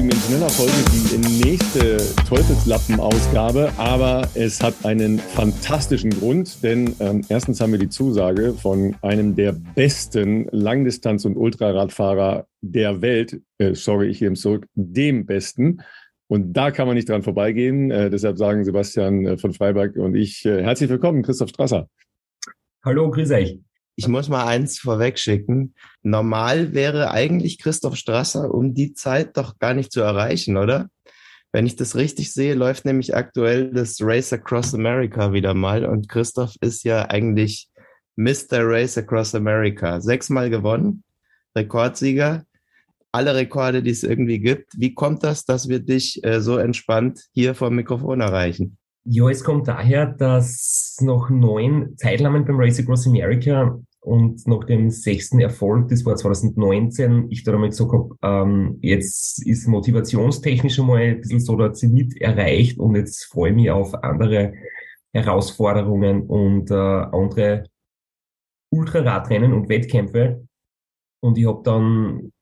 Lieben, in schneller Folge die nächste Teufelslappen-Ausgabe, aber es hat einen fantastischen Grund, denn ähm, erstens haben wir die Zusage von einem der besten Langdistanz- und Ultraradfahrer der Welt, äh, sorry, ich nehme zurück, dem besten. Und da kann man nicht dran vorbeigehen. Äh, deshalb sagen Sebastian äh, von Freiberg und ich äh, herzlich willkommen, Christoph Strasser. Hallo, grüß euch. Ich muss mal eins vorwegschicken. Normal wäre eigentlich Christoph Strasser um die Zeit doch gar nicht zu erreichen, oder? Wenn ich das richtig sehe, läuft nämlich aktuell das Race Across America wieder mal und Christoph ist ja eigentlich Mr. Race Across America. Sechsmal gewonnen, Rekordsieger, alle Rekorde, die es irgendwie gibt. Wie kommt das, dass wir dich äh, so entspannt hier vor dem Mikrofon erreichen? Ja, es kommt daher, dass nach neun Teilnahmen beim Race Across America und nach dem sechsten Erfolg, das war 2019, ich da einmal gesagt habe, ähm, jetzt ist motivationstechnisch einmal ein bisschen so der Zenit erreicht und jetzt freue ich mich auf andere Herausforderungen und äh, andere Ultraradrennen und Wettkämpfe. Und ich habe dann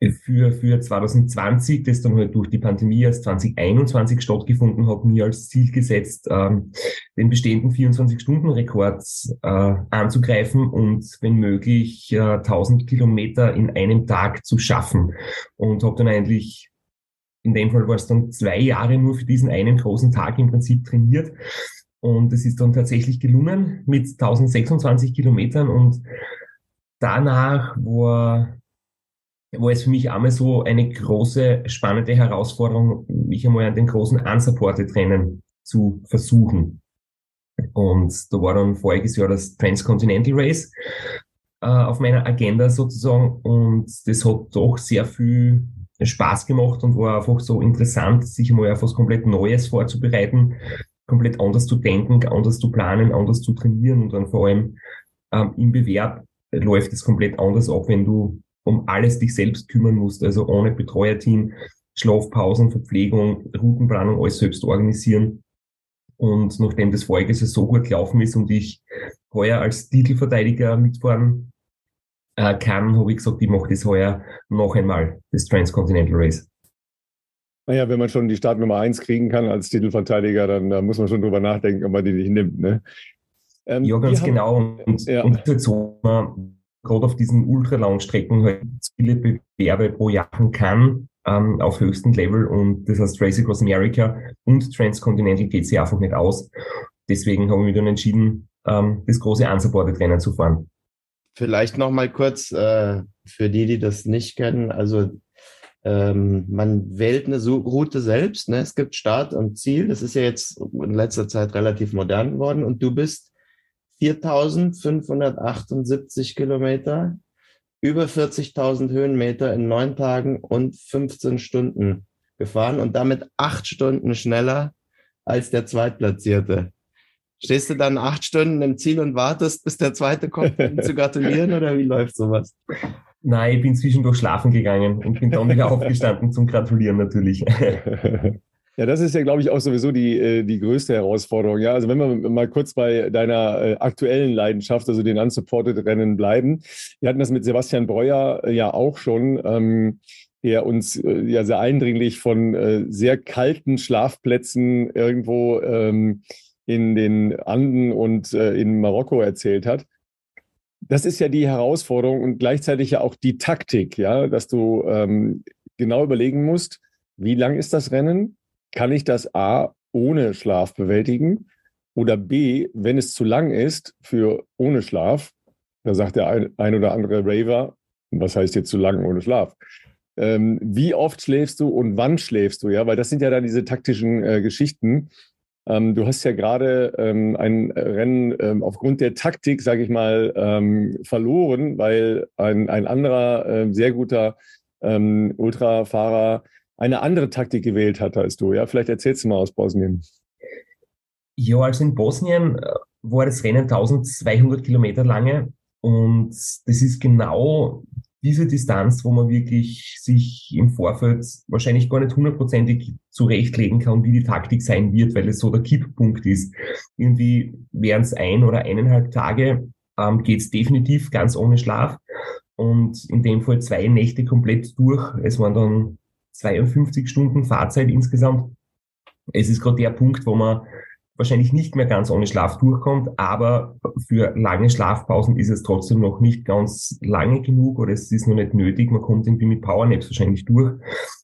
für, für 2020, das dann halt durch die Pandemie erst 2021 stattgefunden hat, mir als Ziel gesetzt, ähm, den bestehenden 24-Stunden-Rekord äh, anzugreifen und wenn möglich äh, 1000 Kilometer in einem Tag zu schaffen. Und habe dann eigentlich, in dem Fall war es dann zwei Jahre nur für diesen einen großen Tag im Prinzip trainiert. Und es ist dann tatsächlich gelungen mit 1026 Kilometern und danach war war es für mich einmal so eine große, spannende Herausforderung, mich einmal an den großen unsupported Rennen zu versuchen. Und da war dann voriges Jahr das Transcontinental Race äh, auf meiner Agenda sozusagen und das hat doch sehr viel Spaß gemacht und war einfach so interessant, sich einmal auf was komplett Neues vorzubereiten, komplett anders zu denken, anders zu planen, anders zu trainieren und dann vor allem ähm, im Bewerb läuft es komplett anders ab, wenn du um alles dich selbst kümmern musst, also ohne Betreuerteam, Schlafpausen, Verpflegung, Routenplanung, alles selbst organisieren. Und nachdem das vorige so gut gelaufen ist und ich heuer als Titelverteidiger mitfahren äh, kann, habe ich gesagt, ich mache das heuer noch einmal, das Transcontinental Race. Naja, wenn man schon die Startnummer eins kriegen kann als Titelverteidiger, dann da muss man schon drüber nachdenken, ob man die nicht nimmt. Ne? Ähm, ja, ganz genau. Und, ja. und gerade auf diesen ultralangen Strecken halt viele Bewerbe pro Jahr kann ähm, auf höchstem Level und das heißt Race Across America und Transcontinental geht sie einfach nicht aus. Deswegen habe ich mich dann entschieden, ähm, das große unsupported Rennen zu fahren. Vielleicht noch mal kurz äh, für die, die das nicht kennen. Also ähm, man wählt eine Route selbst. Ne? Es gibt Start und Ziel. Das ist ja jetzt in letzter Zeit relativ modern geworden. Und du bist 4578 Kilometer, über 40.000 Höhenmeter in neun Tagen und 15 Stunden gefahren und damit acht Stunden schneller als der Zweitplatzierte. Stehst du dann acht Stunden im Ziel und wartest, bis der Zweite kommt, um zu gratulieren oder wie läuft sowas? Nein, ich bin zwischendurch schlafen gegangen und bin dann wieder aufgestanden zum Gratulieren natürlich. Ja, das ist ja, glaube ich, auch sowieso die, äh, die größte Herausforderung. Ja, also wenn wir mal kurz bei deiner äh, aktuellen Leidenschaft, also den Unsupported Rennen bleiben. Wir hatten das mit Sebastian Breuer äh, ja auch schon, ähm, der uns ja sehr eindringlich von sehr kalten Schlafplätzen irgendwo ähm, in den Anden und in Marokko erzählt hat. Das ist ja die Herausforderung und gleichzeitig ja auch die Taktik, ja, dass du ähm, genau überlegen musst, wie lang ist das Rennen? Kann ich das A ohne Schlaf bewältigen oder B, wenn es zu lang ist für ohne Schlaf, da sagt der ein, ein oder andere Raver, was heißt jetzt zu lang ohne Schlaf? Ähm, wie oft schläfst du und wann schläfst du? Ja, weil das sind ja dann diese taktischen äh, Geschichten. Ähm, du hast ja gerade ähm, ein Rennen ähm, aufgrund der Taktik, sage ich mal, ähm, verloren, weil ein, ein anderer äh, sehr guter ähm, Ultrafahrer eine andere Taktik gewählt hat als du. Ja, vielleicht erzählst du mal aus Bosnien. Ja, also in Bosnien äh, war das Rennen 1200 Kilometer lange und das ist genau diese Distanz, wo man wirklich sich im Vorfeld wahrscheinlich gar nicht hundertprozentig zurechtlegen kann, wie die Taktik sein wird, weil es so der Kipppunkt ist. Irgendwie wären es ein oder eineinhalb Tage, ähm, geht es definitiv ganz ohne Schlaf und in dem Fall zwei Nächte komplett durch. Es waren dann 52 Stunden Fahrzeit insgesamt. Es ist gerade der Punkt, wo man wahrscheinlich nicht mehr ganz ohne Schlaf durchkommt, aber für lange Schlafpausen ist es trotzdem noch nicht ganz lange genug oder es ist noch nicht nötig. Man kommt irgendwie mit Powernaps wahrscheinlich durch.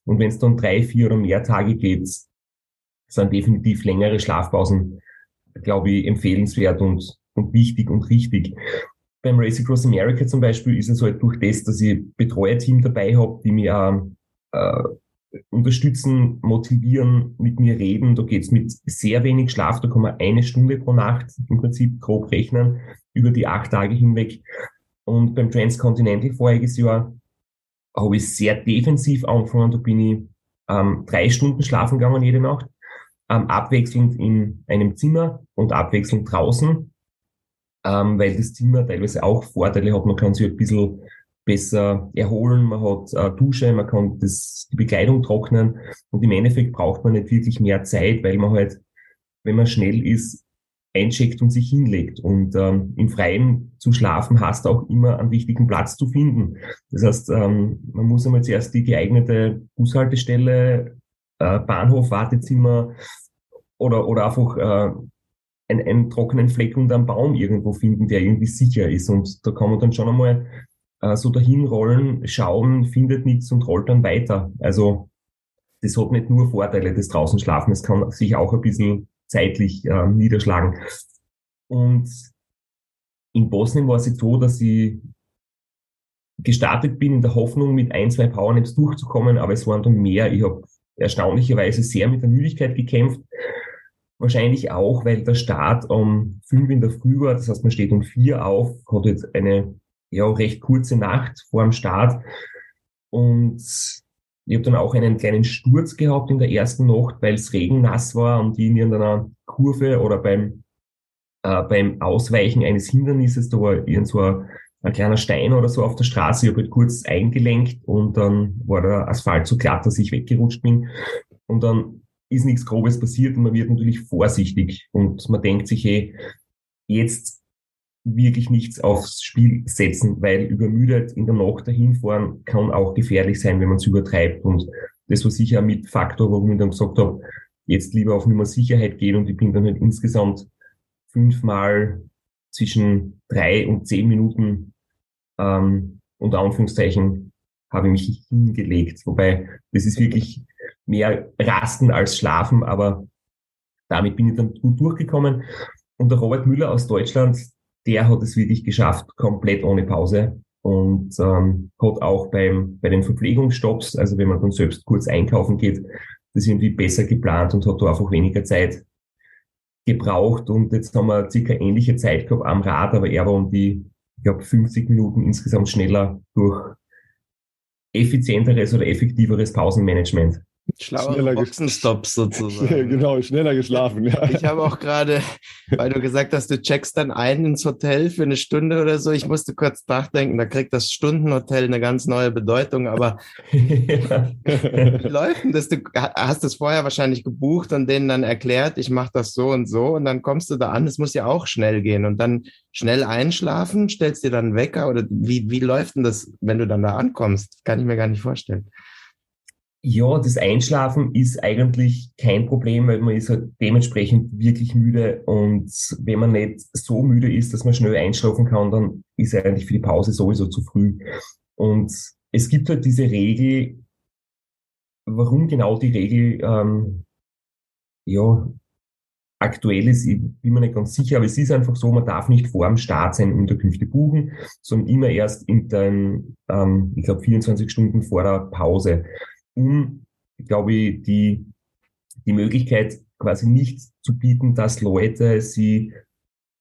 Und wenn es dann drei, vier oder mehr Tage geht, sind definitiv längere Schlafpausen, glaube ich, empfehlenswert und, und wichtig und richtig. Beim Race Across America zum Beispiel ist es halt durch das, dass ich Betreuerteam dabei habe, die mir äh, unterstützen, motivieren, mit mir reden. Da geht's mit sehr wenig Schlaf, da kann man eine Stunde pro Nacht im Prinzip grob rechnen, über die acht Tage hinweg. Und beim Transcontinental voriges Jahr habe ich sehr defensiv angefangen. Da bin ich ähm, drei Stunden schlafen gegangen jede Nacht, ähm, abwechselnd in einem Zimmer und abwechselnd draußen, ähm, weil das Zimmer teilweise auch Vorteile hat. Man kann sich ein bisschen besser erholen, man hat äh, Dusche, man kann das, die Bekleidung trocknen und im Endeffekt braucht man nicht wirklich mehr Zeit, weil man halt, wenn man schnell ist, eincheckt und sich hinlegt. Und ähm, im Freien zu schlafen hast auch immer einen wichtigen Platz zu finden. Das heißt, ähm, man muss einmal zuerst die geeignete Bushaltestelle, äh, Bahnhof, Wartezimmer oder, oder einfach äh, einen, einen trockenen Fleck unter einem Baum irgendwo finden, der irgendwie sicher ist. Und da kann man dann schon einmal äh, so dahin rollen, schauen, findet nichts und rollt dann weiter. Also das hat nicht nur Vorteile, das draußen schlafen, es kann sich auch ein bisschen zeitlich äh, niederschlagen. Und in Bosnien war es jetzt so, dass ich gestartet bin in der Hoffnung, mit ein, zwei Powernaps durchzukommen, aber es waren dann mehr. Ich habe erstaunlicherweise sehr mit der Müdigkeit gekämpft. Wahrscheinlich auch, weil der Start um fünf in der Früh war. Das heißt, man steht um vier auf, hat jetzt eine ja recht kurze Nacht vor dem Start. Und ich habe dann auch einen kleinen Sturz gehabt in der ersten Nacht, weil es regennass war und ich in irgendeiner Kurve oder beim, äh, beim Ausweichen eines Hindernisses, da war irgend so ein, ein kleiner Stein oder so auf der Straße, ich habe halt kurz eingelenkt und dann war der Asphalt so glatt, dass ich weggerutscht bin. Und dann ist nichts Grobes passiert und man wird natürlich vorsichtig und man denkt sich, hey, jetzt wirklich nichts aufs Spiel setzen, weil übermüdet in der Nacht dahin fahren kann auch gefährlich sein, wenn man es übertreibt. Und das war sicher mit Faktor, warum ich dann gesagt habe, jetzt lieber auf Nummer Sicherheit gehen und ich bin dann halt insgesamt fünfmal zwischen drei und zehn Minuten ähm, unter Anführungszeichen habe ich mich hingelegt. Wobei das ist wirklich mehr Rasten als Schlafen, aber damit bin ich dann gut durchgekommen. Und der Robert Müller aus Deutschland, der hat es wirklich geschafft, komplett ohne Pause und ähm, hat auch beim, bei den Verpflegungsstopps, also wenn man dann selbst kurz einkaufen geht, das irgendwie besser geplant und hat da einfach weniger Zeit gebraucht und jetzt haben wir circa ähnliche Zeit gehabt am Rad, aber er war um die, ich glaube, 50 Minuten insgesamt schneller durch effizienteres oder effektiveres Pausenmanagement. Schlauere Boxenstops sozusagen. genau, schneller geschlafen. Ja. Ich habe auch gerade, weil du gesagt hast, du checkst dann ein ins Hotel für eine Stunde oder so. Ich musste kurz nachdenken, da kriegt das Stundenhotel eine ganz neue Bedeutung. Aber wie läuft denn das? Du hast es vorher wahrscheinlich gebucht und denen dann erklärt, ich mache das so und so. Und dann kommst du da an, es muss ja auch schnell gehen. Und dann schnell einschlafen, stellst dir dann Wecker oder wie, wie läuft denn das, wenn du dann da ankommst? Kann ich mir gar nicht vorstellen. Ja, das Einschlafen ist eigentlich kein Problem, weil man ist halt dementsprechend wirklich müde und wenn man nicht so müde ist, dass man schnell einschlafen kann, dann ist eigentlich für die Pause sowieso zu früh. Und es gibt halt diese Regel, warum genau die Regel ähm, ja aktuell ist, ich bin mir nicht ganz sicher, aber es ist einfach so, man darf nicht vor dem Start seine Unterkünfte buchen, sondern immer erst in den, ähm, ich glaube, 24 Stunden vor der Pause um, glaube ich, die, die Möglichkeit quasi nicht zu bieten, dass Leute sie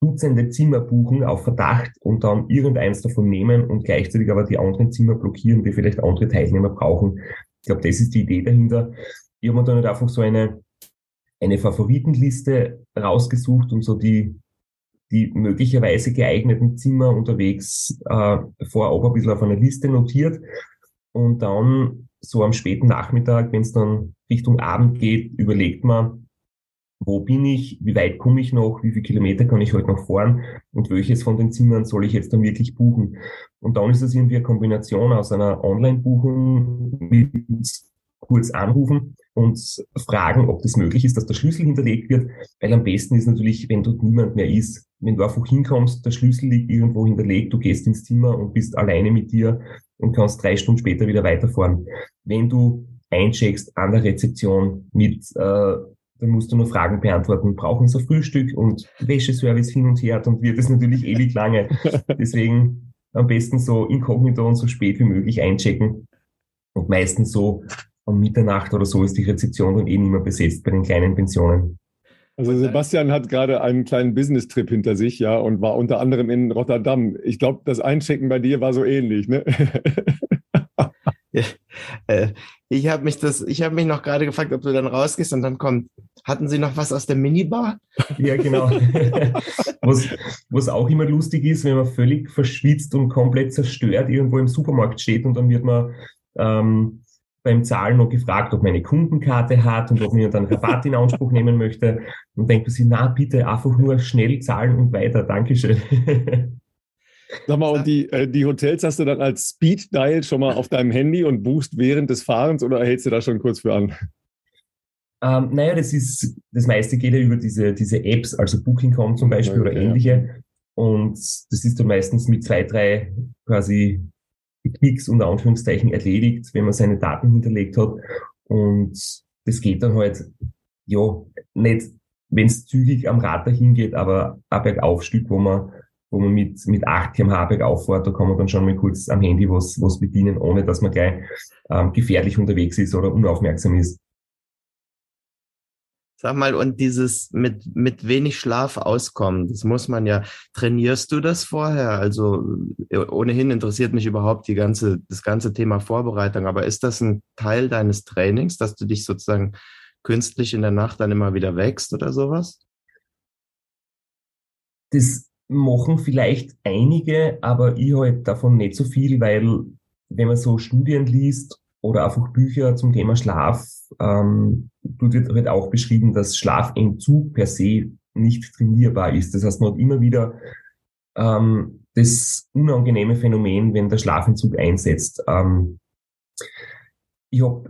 Dutzende Zimmer buchen auf Verdacht und dann irgendeins davon nehmen und gleichzeitig aber die anderen Zimmer blockieren, die vielleicht andere Teilnehmer brauchen. Ich glaube, das ist die Idee dahinter. Ich habe mir dann nicht einfach so eine, eine Favoritenliste rausgesucht und so die, die möglicherweise geeigneten Zimmer unterwegs äh, vorab ein bisschen auf einer Liste notiert und dann so am späten Nachmittag, wenn es dann Richtung Abend geht, überlegt man, wo bin ich, wie weit komme ich noch, wie viele Kilometer kann ich heute noch fahren und welches von den Zimmern soll ich jetzt dann wirklich buchen. Und dann ist es irgendwie eine Kombination aus einer Online-Buchung mit kurz anrufen und fragen, ob das möglich ist, dass der Schlüssel hinterlegt wird, weil am besten ist natürlich, wenn dort niemand mehr ist. Wenn du einfach hinkommst, der Schlüssel liegt irgendwo hinterlegt, du gehst ins Zimmer und bist alleine mit dir und kannst drei Stunden später wieder weiterfahren. Wenn du eincheckst an der Rezeption mit, äh, dann musst du nur Fragen beantworten, brauchen sie Frühstück und Wäscheservice hin und her, dann wird es natürlich ewig lange. Deswegen am besten so inkognito und so spät wie möglich einchecken. Und meistens so um Mitternacht oder so ist die Rezeption dann eh nicht mehr besetzt bei den kleinen Pensionen. Also Sebastian hat gerade einen kleinen Business-Trip hinter sich, ja, und war unter anderem in Rotterdam. Ich glaube, das Einchecken bei dir war so ähnlich, ne? ja, äh, ich habe mich das, ich habe mich noch gerade gefragt, ob du dann rausgehst und dann kommt, hatten Sie noch was aus der Minibar? Ja, genau. wo es auch immer lustig ist, wenn man völlig verschwitzt und komplett zerstört irgendwo im Supermarkt steht und dann wird man ähm, beim Zahlen noch gefragt, ob man eine Kundenkarte hat und ob man dann Rabatt in Anspruch nehmen möchte. Und denkt man sich, na bitte, einfach nur schnell zahlen und weiter. Dankeschön. Sag mal, und die, äh, die Hotels hast du dann als Speed Dial schon mal auf deinem Handy und buchst während des Fahrens oder hältst du da schon kurz für an? Ähm, naja, das ist, das meiste geht ja über diese, diese Apps, also Booking.com zum Beispiel okay, oder ähnliche. Ja. Und das ist dann meistens mit zwei, drei quasi Klicks unter Anführungszeichen erledigt, wenn man seine Daten hinterlegt hat. Und das geht dann halt, ja, nicht, wenn es zügig am Rad dahin geht, aber ein Bergaufstück, wo man, wo man mit, mit 8 kmh bergauf fährt, da kann man dann schon mal kurz am Handy was, was bedienen, ohne dass man gleich ähm, gefährlich unterwegs ist oder unaufmerksam ist. Sag mal, und dieses mit, mit wenig Schlaf auskommen, das muss man ja, trainierst du das vorher? Also äh, ohnehin interessiert mich überhaupt die ganze, das ganze Thema Vorbereitung, aber ist das ein Teil deines Trainings, dass du dich sozusagen künstlich in der Nacht dann immer wieder wächst oder sowas? Das machen vielleicht einige, aber ich halt davon nicht so viel, weil wenn man so Studien liest oder einfach Bücher zum Thema Schlaf, ähm, wird halt auch beschrieben, dass Schlafentzug per se nicht trainierbar ist. Das heißt, man hat immer wieder ähm, das unangenehme Phänomen, wenn der Schlafentzug einsetzt. Ähm, ich habe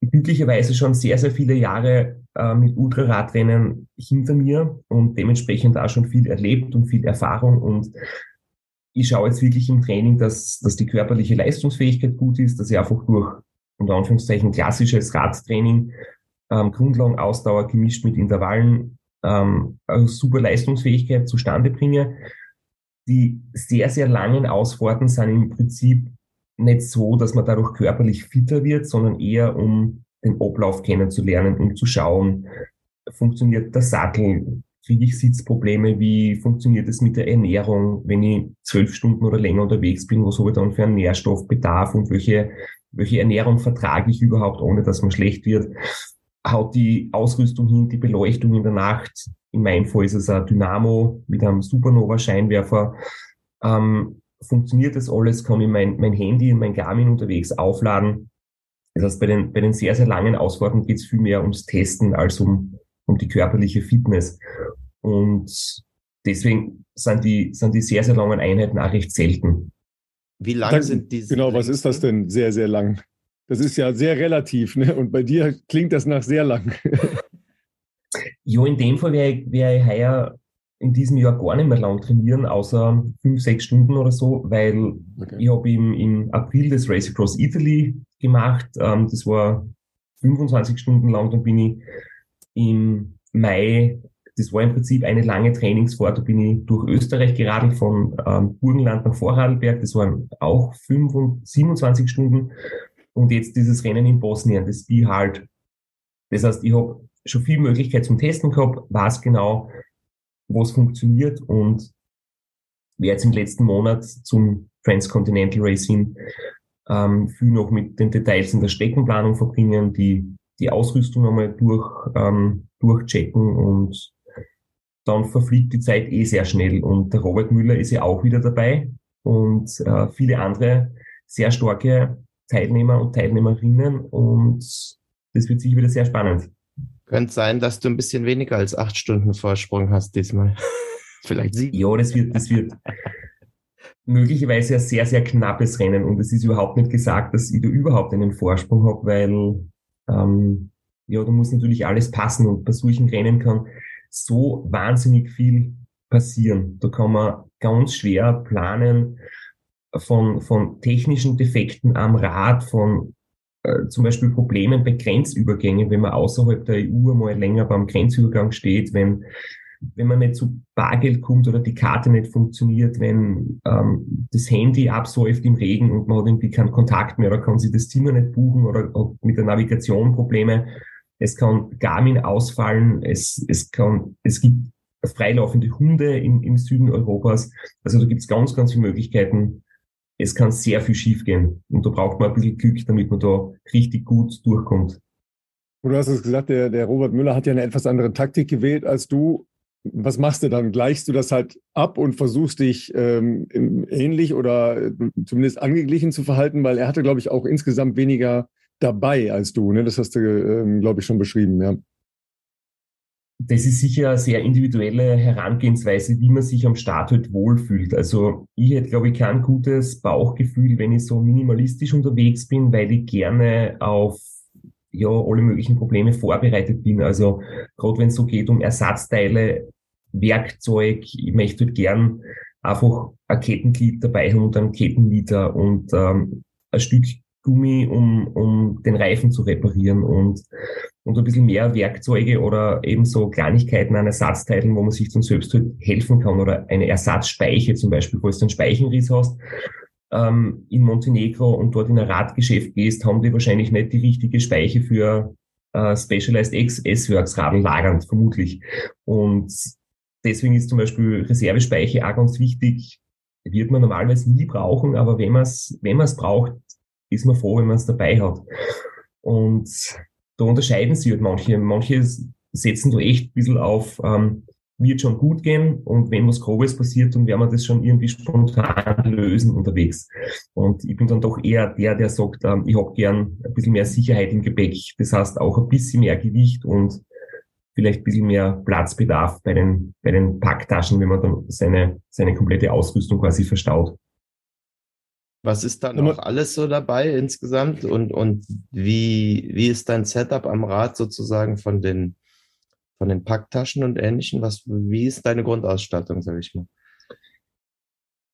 glücklicherweise schon sehr, sehr viele Jahre äh, mit Ultraradrennen hinter mir und dementsprechend auch schon viel erlebt und viel Erfahrung und ich schaue jetzt wirklich im Training, dass, dass die körperliche Leistungsfähigkeit gut ist, dass ich einfach durch unter Anführungszeichen klassisches Radtraining, ähm, Grundlagenausdauer gemischt mit Intervallen, ähm, also super Leistungsfähigkeit zustande bringe. Die sehr, sehr langen Ausfahrten sind im Prinzip nicht so, dass man dadurch körperlich fitter wird, sondern eher um den Ablauf kennenzulernen, um zu schauen, funktioniert der Sattel, kriege ich Sitzprobleme, wie funktioniert es mit der Ernährung, wenn ich zwölf Stunden oder länger unterwegs bin, was habe ich dann für einen Nährstoffbedarf und welche welche Ernährung vertrage ich überhaupt, ohne dass man schlecht wird? Haut die Ausrüstung hin, die Beleuchtung in der Nacht? In meinem Fall ist es ein Dynamo mit einem Supernova-Scheinwerfer. Ähm, funktioniert das alles? Kann ich mein, mein Handy und mein Garmin unterwegs aufladen? Das heißt, bei den, bei den sehr, sehr langen Ausfahrten geht es viel mehr ums Testen als um, um die körperliche Fitness. Und deswegen sind die, sind die sehr, sehr langen Einheiten auch recht selten. Wie lang Dann, sind diese? Genau, was ist das denn sehr, sehr lang? Das ist ja sehr relativ, ne? Und bei dir klingt das nach sehr lang. ja, in dem Fall wäre ich, wär ich heuer in diesem Jahr gar nicht mehr lang trainieren, außer fünf, sechs Stunden oder so, weil okay. ich habe im, im April das Race Across Italy gemacht. Ähm, das war 25 Stunden lang. Dann bin ich im Mai das war im Prinzip eine lange Trainingsfahrt. Da bin ich durch Österreich geradelt von ähm, Burgenland nach Vorarlberg. Das waren auch 25, 27 Stunden. Und jetzt dieses Rennen in Bosnien, das Be Hard. Das heißt, ich habe schon viel Möglichkeit zum Testen gehabt, weiß genau, was funktioniert und werde jetzt im letzten Monat zum Transcontinental Racing ähm, viel noch mit den Details in der Streckenplanung verbringen, die, die Ausrüstung einmal durch, ähm, durchchecken und dann verfliegt die Zeit eh sehr schnell. Und der Robert Müller ist ja auch wieder dabei und äh, viele andere sehr starke Teilnehmer und Teilnehmerinnen. Und das wird sicher wieder sehr spannend. Könnte sein, dass du ein bisschen weniger als acht Stunden Vorsprung hast diesmal. Vielleicht sieben. Ja, das wird, das wird möglicherweise ein sehr, sehr knappes Rennen. Und es ist überhaupt nicht gesagt, dass ich da überhaupt einen Vorsprung habe, weil Ähm, ja, da muss natürlich alles passen und bei solchen Rennen kann so wahnsinnig viel passieren. Da kann man ganz schwer planen von, von technischen Defekten am Rad, von äh, zum Beispiel Problemen bei Grenzübergängen, wenn man außerhalb der EU mal länger beim Grenzübergang steht, wenn wenn man nicht zu Bargeld kommt oder die Karte nicht funktioniert, wenn ähm, das Handy absäuft im Regen und man hat irgendwie keinen Kontakt mehr oder kann sich das Zimmer nicht buchen oder hat mit der Navigation Probleme. Es kann Garmin ausfallen, es, es kann, es gibt freilaufende Hunde im, im Süden Europas. Also da gibt es ganz, ganz viele Möglichkeiten. Es kann sehr viel schiefgehen und da braucht man ein bisschen Glück, damit man da richtig gut durchkommt. Du hast es gesagt, der, der Robert Müller hat ja eine etwas andere Taktik gewählt als du was machst du dann? Gleichst du das halt ab und versuchst dich ähm, ähnlich oder äh, zumindest angeglichen zu verhalten, weil er hatte, glaube ich, auch insgesamt weniger dabei als du. Ne? Das hast du, ähm, glaube ich, schon beschrieben, ja. Das ist sicher eine sehr individuelle Herangehensweise, wie man sich am Start halt wohlfühlt. Also ich hätte, glaube ich, kein gutes Bauchgefühl, wenn ich so minimalistisch unterwegs bin, weil ich gerne auf ja alle möglichen Probleme vorbereitet bin. Also gerade wenn es so geht um Ersatzteile, Werkzeug, ich möchte halt gern einfach ein Kettenglied dabei haben und einen Kettenliter und ähm, ein Stück Gummi, um, um den Reifen zu reparieren und, und ein bisschen mehr Werkzeuge oder eben so Kleinigkeiten an Ersatzteilen, wo man sich dann selbst halt helfen kann oder eine Ersatzspeiche zum Beispiel, falls du einen Speichenriss hast, ähm, in Montenegro und dort in ein Radgeschäft gehst, haben die wahrscheinlich nicht die richtige Speiche für äh, Specialized X S-Works Radl lagernd, vermutlich. Und deswegen ist zum Beispiel Reservespeiche auch ganz wichtig. Wird man normalerweise nie brauchen, aber wenn man es wenn man es braucht, ist man froh, wenn man es dabei hat. Und da unterscheiden sich halt manche. Manche setzen da echt ein bisschen auf ähm, wird schon gut gehen und wenn was Grobes passiert, dann werden wir das schon irgendwie spontan lösen unterwegs. Und ich bin dann doch eher der, der sagt, ähm, ich habe gern ein bisschen mehr Sicherheit im Gepäck. Das heißt auch ein bisschen mehr Gewicht und vielleicht ein bisschen mehr Platzbedarf bei den, bei den Packtaschen, wenn man dann seine, seine komplette Ausrüstung quasi verstaut. Was ist da noch alles so dabei insgesamt und, und wie, wie ist dein Setup am Rad sozusagen von den von den Packtaschen und Ähnlichem? Was, wie ist deine Grundausstattung, sage ich mal?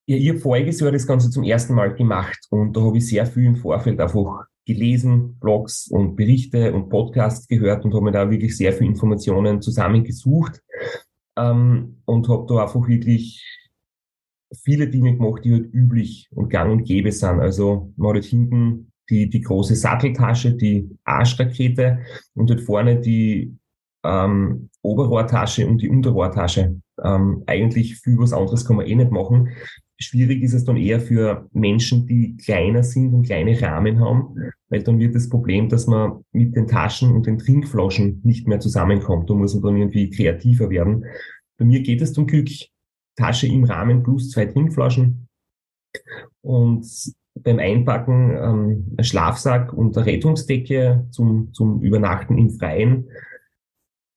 Ja, ich habe voriges Jahr das Ganze zum ersten Mal gemacht und da habe ich sehr viel im Vorfeld einfach gelesen, Blogs und Berichte und Podcasts gehört und habe mir da wirklich sehr viele Informationen zusammengesucht ähm, und habe da einfach wirklich viele Dinge gemacht, die halt üblich und gang und gäbe sind. Also man hat halt hinten die, die große Satteltasche, die Arschrakete und dort vorne die ähm, Oberrohrtasche und die Unterrohrtasche. Ähm, eigentlich viel was anderes kann man eh nicht machen. Schwierig ist es dann eher für Menschen, die kleiner sind und kleine Rahmen haben, weil dann wird das Problem, dass man mit den Taschen und den Trinkflaschen nicht mehr zusammenkommt. Da muss man dann irgendwie kreativer werden. Bei mir geht es zum Glück Tasche im Rahmen plus zwei Trinkflaschen und beim Einpacken ähm, ein Schlafsack und eine Rettungsdecke zum, zum Übernachten im Freien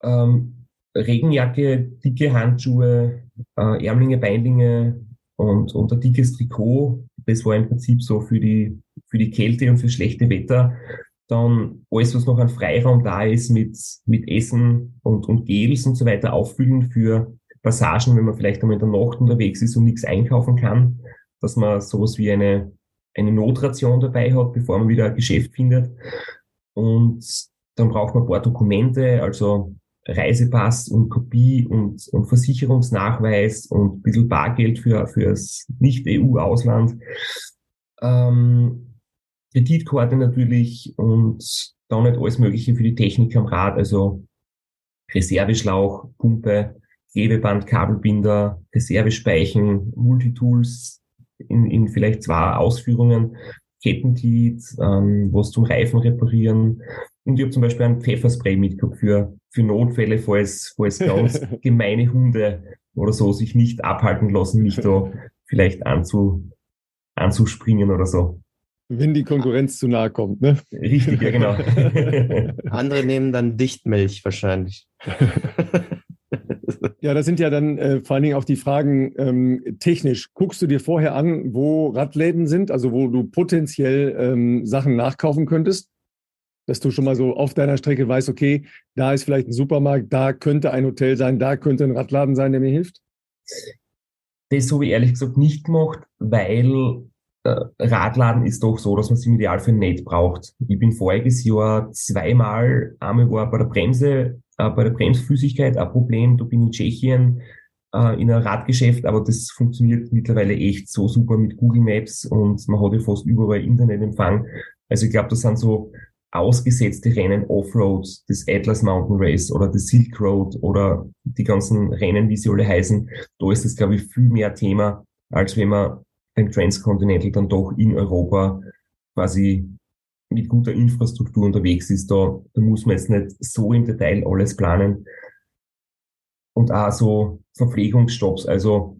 ähm, Regenjacke, dicke Handschuhe, äh, Ärmlinge, Beinlinge und, und ein dickes Trikot. Das war im Prinzip so für die, für die Kälte und für schlechte Wetter. Dann alles, was noch an Freiraum da ist, mit, mit Essen und, und Gels und so weiter auffüllen für Passagen, wenn man vielleicht einmal in der Nacht unterwegs ist und nichts einkaufen kann, dass man sowas wie eine, eine Notration dabei hat, bevor man wieder ein Geschäft findet. Und dann braucht man ein paar Dokumente, also Reisepass und Kopie und, und Versicherungsnachweis und ein bisschen Bargeld für fürs Nicht-EU-Ausland. Ähm, Kreditkarte natürlich und dann nicht alles Mögliche für die Technik am Rad, also Reserveschlauch, Pumpe, Klebeband, Kabelbinder, Reservespeichen, Multitools in, in vielleicht zwei Ausführungen, Kettenglied, ähm, was zum Reifen reparieren, und ich habe zum Beispiel ein Pfefferspray mitgehabt für, für Notfälle, falls, falls ganz gemeine Hunde oder so sich nicht abhalten lassen, mich da vielleicht anzu, anzuspringen oder so. Wenn die Konkurrenz zu nahe kommt, ne? Richtig, ja, genau. Andere nehmen dann Dichtmilch wahrscheinlich. Ja, das sind ja dann äh, vor allen Dingen auch die Fragen ähm, technisch. Guckst du dir vorher an, wo Radläden sind, also wo du potenziell ähm, Sachen nachkaufen könntest? Dass du schon mal so auf deiner Strecke weißt, okay, da ist vielleicht ein Supermarkt, da könnte ein Hotel sein, da könnte ein Radladen sein, der mir hilft? Das habe ich ehrlich gesagt nicht gemacht, weil äh, Radladen ist doch so, dass man es im Idealfall nicht braucht. Ich bin voriges Jahr zweimal, einmal war bei der Bremse, äh, bei der Bremsflüssigkeit ein Problem, da bin ich in Tschechien äh, in einem Radgeschäft, aber das funktioniert mittlerweile echt so super mit Google Maps und man hat ja fast überall Internetempfang. Also ich glaube, das sind so ausgesetzte Rennen Offroad, das Atlas Mountain Race oder das Silk Road oder die ganzen Rennen, wie sie alle heißen. Da ist das, glaube ich, viel mehr Thema, als wenn man beim Transcontinental dann doch in Europa quasi mit guter Infrastruktur unterwegs ist. Da, da muss man jetzt nicht so im Detail alles planen. Und auch so Verpflegungsstopps, also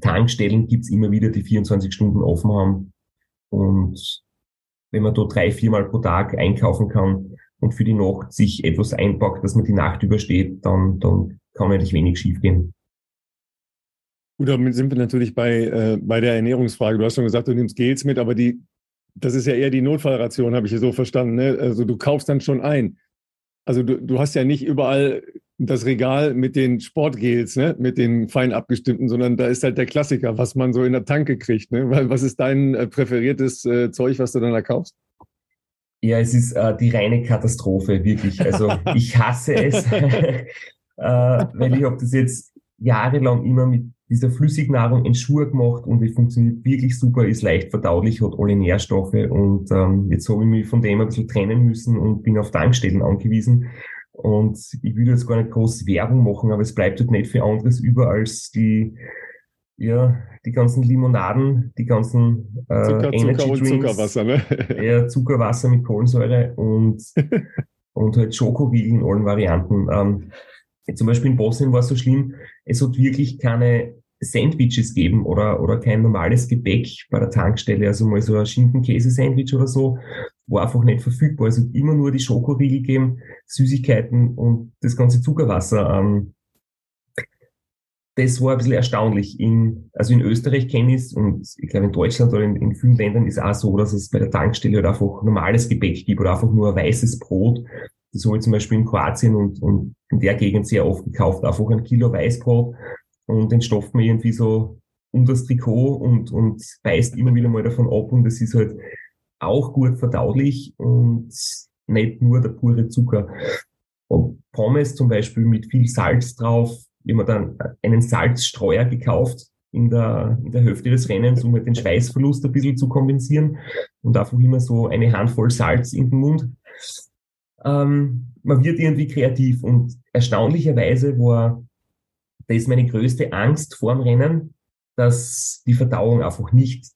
Tankstellen gibt's immer wieder, die 24 Stunden offen haben. Und wenn man da drei, viermal pro Tag einkaufen kann und für die Nacht sich etwas einpackt, dass man die Nacht übersteht, dann, dann kann eigentlich wenig schiefgehen. Gut, damit sind wir natürlich bei, äh, bei der Ernährungsfrage. Du hast schon gesagt, du nimmst Gels mit, aber die, das ist ja eher die Notfallration, habe ich hier so verstanden. Ne? Also du kaufst dann schon ein. Also du, du hast ja nicht überall das Regal mit den Sportgels, ne? mit den fein abgestimmten, sondern da ist halt der Klassiker, was man so in der Tanke kriegt. Ne? Was ist dein äh, präferiertes äh, Zeug, was du dann da kaufst? Ja, es ist äh, die reine Katastrophe, wirklich. Also ich hasse es, äh, weil ich habe das jetzt jahrelang immer mit dieser Flüssignahrung in Schuhe gemacht und die funktioniert wirklich super, ist leicht verdaulich, hat alle Nährstoffe und ähm, jetzt habe ich mich von dem ein bisschen trennen müssen und bin auf Tankstellen angewiesen. Und ich will jetzt gar nicht groß Werbung machen, aber es bleibt halt nicht für anderes über als die, ja, die ganzen Limonaden, die ganzen äh, Zucker, Energy Zucker Drinks, Zuckerwasser, ne? ja, Zuckerwasser mit Kohlensäure und, und halt Schokoriegel in allen Varianten. Ähm, zum Beispiel in Bosnien war es so schlimm, es hat wirklich keine Sandwiches geben oder, oder kein normales Gebäck bei der Tankstelle, also mal so ein Schinken-Käse-Sandwich oder so, war einfach nicht verfügbar. Es hat immer nur die Schokoriegel gegeben, Süßigkeiten und das ganze Zuckerwasser. Ähm, das war ein bisschen erstaunlich. In, also in Österreich kenne ich es und ich glaube in Deutschland oder in, in vielen Ländern ist es auch so, dass es bei der Tankstelle halt einfach normales Gebäck gibt oder einfach nur weißes Brot das habe ich zum Beispiel in Kroatien und, und in der Gegend sehr oft gekauft. Einfach ein Kilo Weißbrot und den stopft man irgendwie so um das Trikot und, und beißt immer wieder mal davon ab und es ist halt auch gut verdaulich und nicht nur der pure Zucker. Und Pommes zum Beispiel mit viel Salz drauf, man dann einen Salzstreuer gekauft in der, in der Hälfte des Rennens, um halt den Schweißverlust ein bisschen zu kompensieren und einfach immer so eine Handvoll Salz in den Mund ähm, man wird irgendwie kreativ und erstaunlicherweise war das meine größte Angst vorm Rennen, dass die Verdauung einfach nicht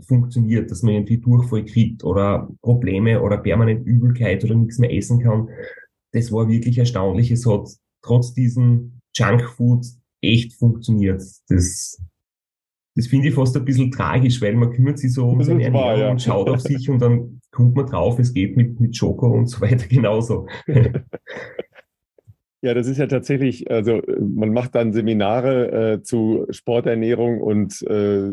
funktioniert, dass man irgendwie Durchfall kriegt oder Probleme oder permanent Übelkeit oder nichts mehr essen kann. Das war wirklich erstaunlich. Es hat trotz diesem Junkfood echt funktioniert. Das das finde ich fast ein bisschen tragisch, weil man kümmert sich so um seine Ernährung ja. und schaut auf sich und dann kommt man drauf, es geht mit, mit Schoko und so weiter genauso. Ja, das ist ja tatsächlich, also man macht dann Seminare äh, zu Sporternährung und äh,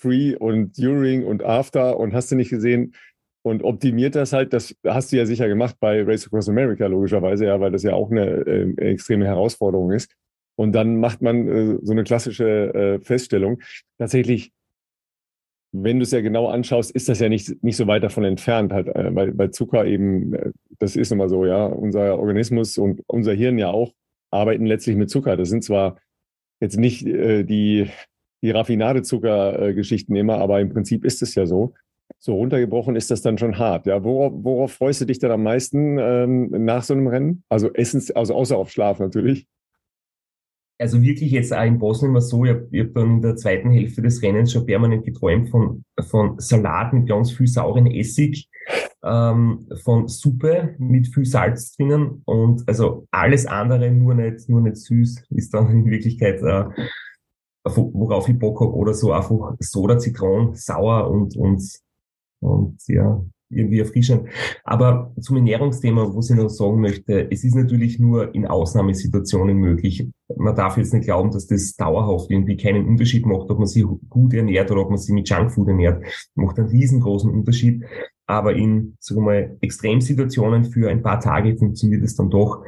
Pre und During und After und hast du nicht gesehen und optimiert das halt, das hast du ja sicher gemacht bei Race Across America logischerweise, ja, weil das ja auch eine äh, extreme Herausforderung ist. Und dann macht man äh, so eine klassische äh, Feststellung. Tatsächlich, wenn du es ja genau anschaust, ist das ja nicht, nicht so weit davon entfernt, halt, äh, weil, weil Zucker eben, äh, das ist immer so, ja, unser Organismus und unser Hirn ja auch arbeiten letztlich mit Zucker. Das sind zwar jetzt nicht äh, die, die Raffinadezucker-Geschichten immer, aber im Prinzip ist es ja so. So runtergebrochen ist das dann schon hart. Ja, worauf, worauf freust du dich dann am meisten ähm, nach so einem Rennen? Also Essens, also außer auf Schlaf natürlich also wirklich jetzt auch in Bosnien war es so, ich habe hab dann in der zweiten Hälfte des Rennens schon permanent geträumt von, von Salat mit ganz viel sauren Essig, ähm, von Suppe mit viel Salz drinnen und also alles andere nur nicht, nur nicht süß ist dann in Wirklichkeit, äh, worauf ich Bock habe oder so einfach Soda, Zitron, sauer und, und, und ja, irgendwie erfrischend. Aber zum Ernährungsthema, was ich noch sagen möchte, es ist natürlich nur in Ausnahmesituationen möglich. Man darf jetzt nicht glauben, dass das dauerhaft irgendwie keinen Unterschied macht, ob man sich gut ernährt oder ob man sich mit Junkfood ernährt. Macht einen riesengroßen Unterschied. aber in, sagen wir mal, Extremsituationen für ein paar Tage funktioniert es dann doch.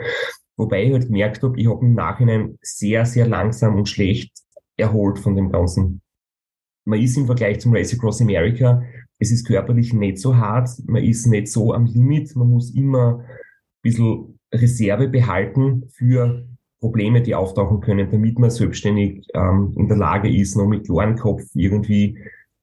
Wobei ich halt gemerkt habe, ich habe im Nachhinein sehr, sehr langsam und schlecht erholt von dem Ganzen. Man ist im Vergleich zum Race Across America, es ist körperlich nicht so hart, man ist nicht so am Limit, man muss immer ein bisschen Reserve behalten für Probleme, die auftauchen können, damit man selbstständig ähm, in der Lage ist, noch mit klaren Kopf irgendwie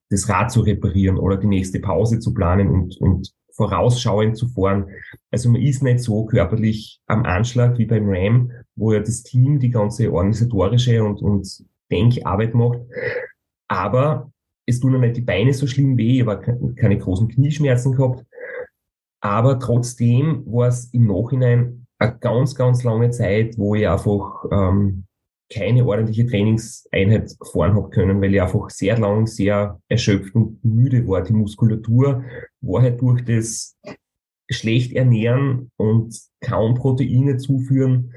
das Rad zu reparieren oder die nächste Pause zu planen und, und vorausschauend zu fahren. Also man ist nicht so körperlich am Anschlag wie beim RAM, wo ja das Team die ganze organisatorische und, und Denkarbeit macht. Aber es tun ja nicht die Beine so schlimm weh, ich habe keine großen Knieschmerzen gehabt. Aber trotzdem war es im Nachhinein eine ganz, ganz lange Zeit, wo ich einfach ähm, keine ordentliche Trainingseinheit fahren habe können, weil ich einfach sehr lang sehr erschöpft und müde war. Die Muskulatur war halt durch das schlecht ernähren und kaum Proteine zuführen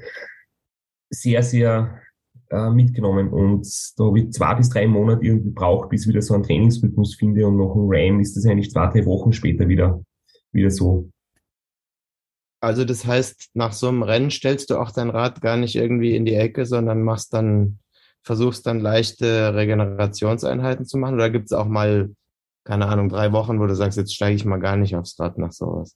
sehr, sehr äh, mitgenommen. Und da habe ich zwei bis drei Monate irgendwie braucht, bis ich wieder so einen Trainingsrhythmus finde und nach dem RAM ist das eigentlich zwei, drei Wochen später wieder, wieder so. Also das heißt, nach so einem Rennen stellst du auch dein Rad gar nicht irgendwie in die Ecke, sondern machst dann, versuchst dann leichte Regenerationseinheiten zu machen? Oder gibt es auch mal, keine Ahnung, drei Wochen, wo du sagst, jetzt steige ich mal gar nicht aufs Rad nach sowas?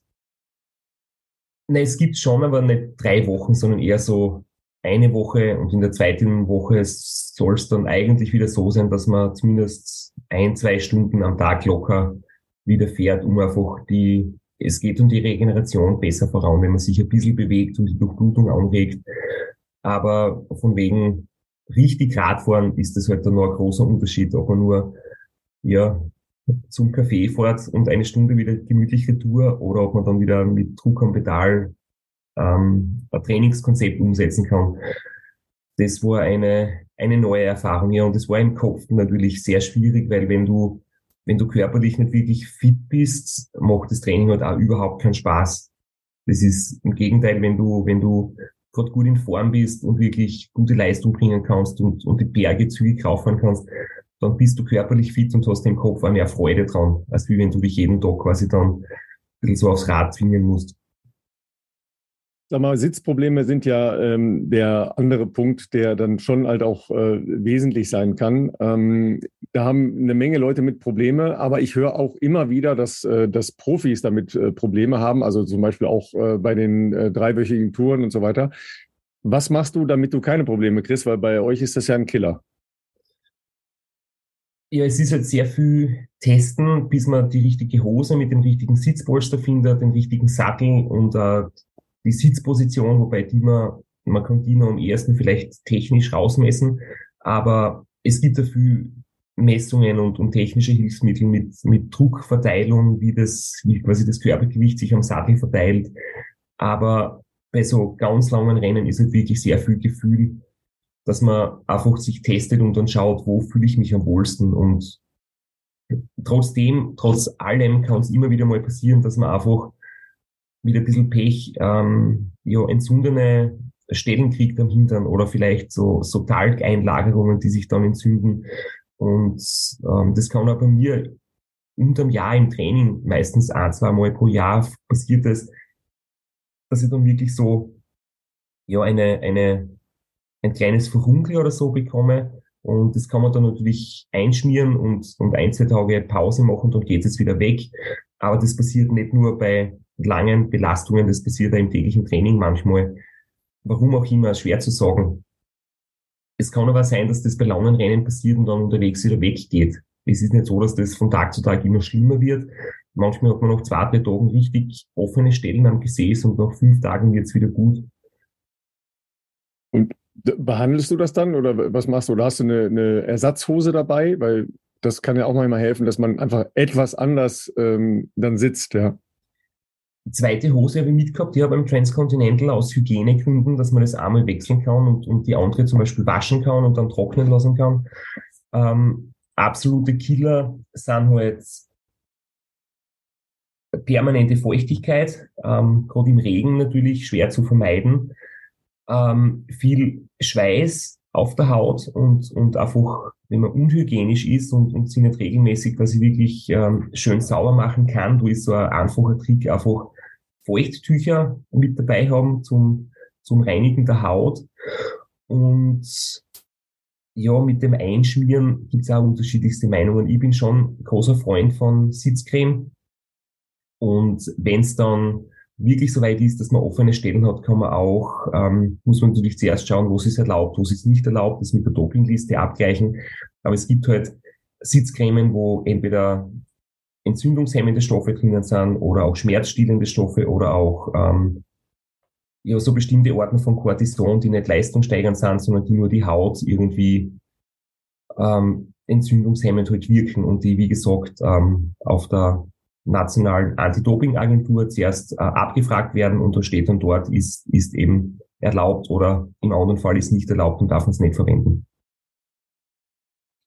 Nein, es gibt schon, aber nicht drei Wochen, sondern eher so eine Woche und in der zweiten Woche soll es dann eigentlich wieder so sein, dass man zumindest ein, zwei Stunden am Tag locker wieder fährt, um einfach die es geht um die Regeneration besser voran, wenn man sich ein bisschen bewegt und die Durchblutung anregt. Aber von wegen richtig Radfahren ist das halt dann noch ein großer Unterschied, ob man nur, ja, zum Café fährt und eine Stunde wieder gemütliche Tour oder ob man dann wieder mit Druck am Pedal ähm, ein Trainingskonzept umsetzen kann. Das war eine, eine neue Erfahrung, ja, und das war im Kopf natürlich sehr schwierig, weil wenn du wenn du körperlich nicht wirklich fit bist, macht das Training halt auch überhaupt keinen Spaß. Das ist im Gegenteil, wenn du, wenn du gerade gut in Form bist und wirklich gute Leistung bringen kannst und, und die Berge zügig rauffahren kannst, dann bist du körperlich fit und hast im Kopf auch mehr Freude dran, als wie wenn du dich jeden Tag quasi dann ein bisschen so aufs Rad zwingen musst. Sag mal, Sitzprobleme sind ja ähm, der andere Punkt, der dann schon halt auch äh, wesentlich sein kann. Ähm, da haben eine Menge Leute mit Probleme, aber ich höre auch immer wieder, dass, äh, dass Profis damit äh, Probleme haben, also zum Beispiel auch äh, bei den äh, dreiwöchigen Touren und so weiter. Was machst du, damit du keine Probleme kriegst? Weil bei euch ist das ja ein Killer. Ja, es ist halt sehr viel testen, bis man die richtige Hose mit dem richtigen Sitzpolster findet, den richtigen Sattel und äh, die Sitzposition, wobei die man, man kann die noch am ersten vielleicht technisch rausmessen, aber es gibt dafür Messungen und, und technische Hilfsmittel mit, mit Druckverteilung, wie das, wie quasi das Körpergewicht sich am Sattel verteilt. Aber bei so ganz langen Rennen ist halt wirklich sehr viel Gefühl, dass man einfach sich testet und dann schaut, wo fühle ich mich am wohlsten. Und trotzdem, trotz allem kann es immer wieder mal passieren, dass man einfach mit ein bisschen Pech ähm, ja, entzündene Stellen kriegt am Hintern oder vielleicht so, so Talgeinlagerungen, die sich dann entzünden. Und ähm, das kann auch bei mir unterm Jahr im Training, meistens ein, zwei Mal pro Jahr passiert es, dass ich dann wirklich so ja eine, eine, ein kleines Verunkel oder so bekomme. Und das kann man dann natürlich einschmieren und, und ein, zwei Tage Pause machen, dann geht es wieder weg. Aber das passiert nicht nur bei langen Belastungen, das passiert ja im täglichen Training manchmal. Warum auch immer, schwer zu sagen. Es kann aber sein, dass das bei langen Rennen passiert und dann unterwegs wieder weggeht. Es ist nicht so, dass das von Tag zu Tag immer schlimmer wird. Manchmal hat man nach zwei, drei Tagen richtig offene Stellen am Gesäß und nach fünf Tagen wird es wieder gut. Und behandelst du das dann oder was machst du? Oder hast du eine, eine Ersatzhose dabei? Weil das kann ja auch manchmal helfen, dass man einfach etwas anders ähm, dann sitzt, ja zweite Hose habe ich mitgehabt, die habe beim Transcontinental aus Hygienegründen, dass man das einmal wechseln kann und, und die andere zum Beispiel waschen kann und dann trocknen lassen kann. Ähm, absolute Killer sind halt permanente Feuchtigkeit, ähm, gerade im Regen natürlich schwer zu vermeiden. Ähm, viel Schweiß, auf der Haut und, und einfach, wenn man unhygienisch ist und, und sie nicht regelmäßig quasi wirklich ähm, schön sauber machen kann, du ist so ein einfacher Trick, einfach Feuchttücher mit dabei haben zum, zum Reinigen der Haut. Und ja, mit dem Einschmieren gibt es auch unterschiedlichste Meinungen. Ich bin schon großer Freund von Sitzcreme. Und wenn es dann wirklich so weit ist, dass man offene Stellen hat, kann man auch, ähm, muss man natürlich zuerst schauen, was ist erlaubt, was ist nicht erlaubt, das mit der Dopingliste abgleichen. Aber es gibt halt Sitzcremen, wo entweder entzündungshemmende Stoffe drinnen sind oder auch schmerzstillende Stoffe oder auch ähm, ja, so bestimmte Arten von Cortison, die nicht leistungssteigernd sind, sondern die nur die Haut irgendwie ähm, entzündungshemmend halt wirken und die, wie gesagt, ähm, auf der nationalen Anti-Doping-Agentur zuerst äh, abgefragt werden und da steht dann dort, ist, ist eben erlaubt oder im anderen Fall ist nicht erlaubt und darf man es nicht verwenden.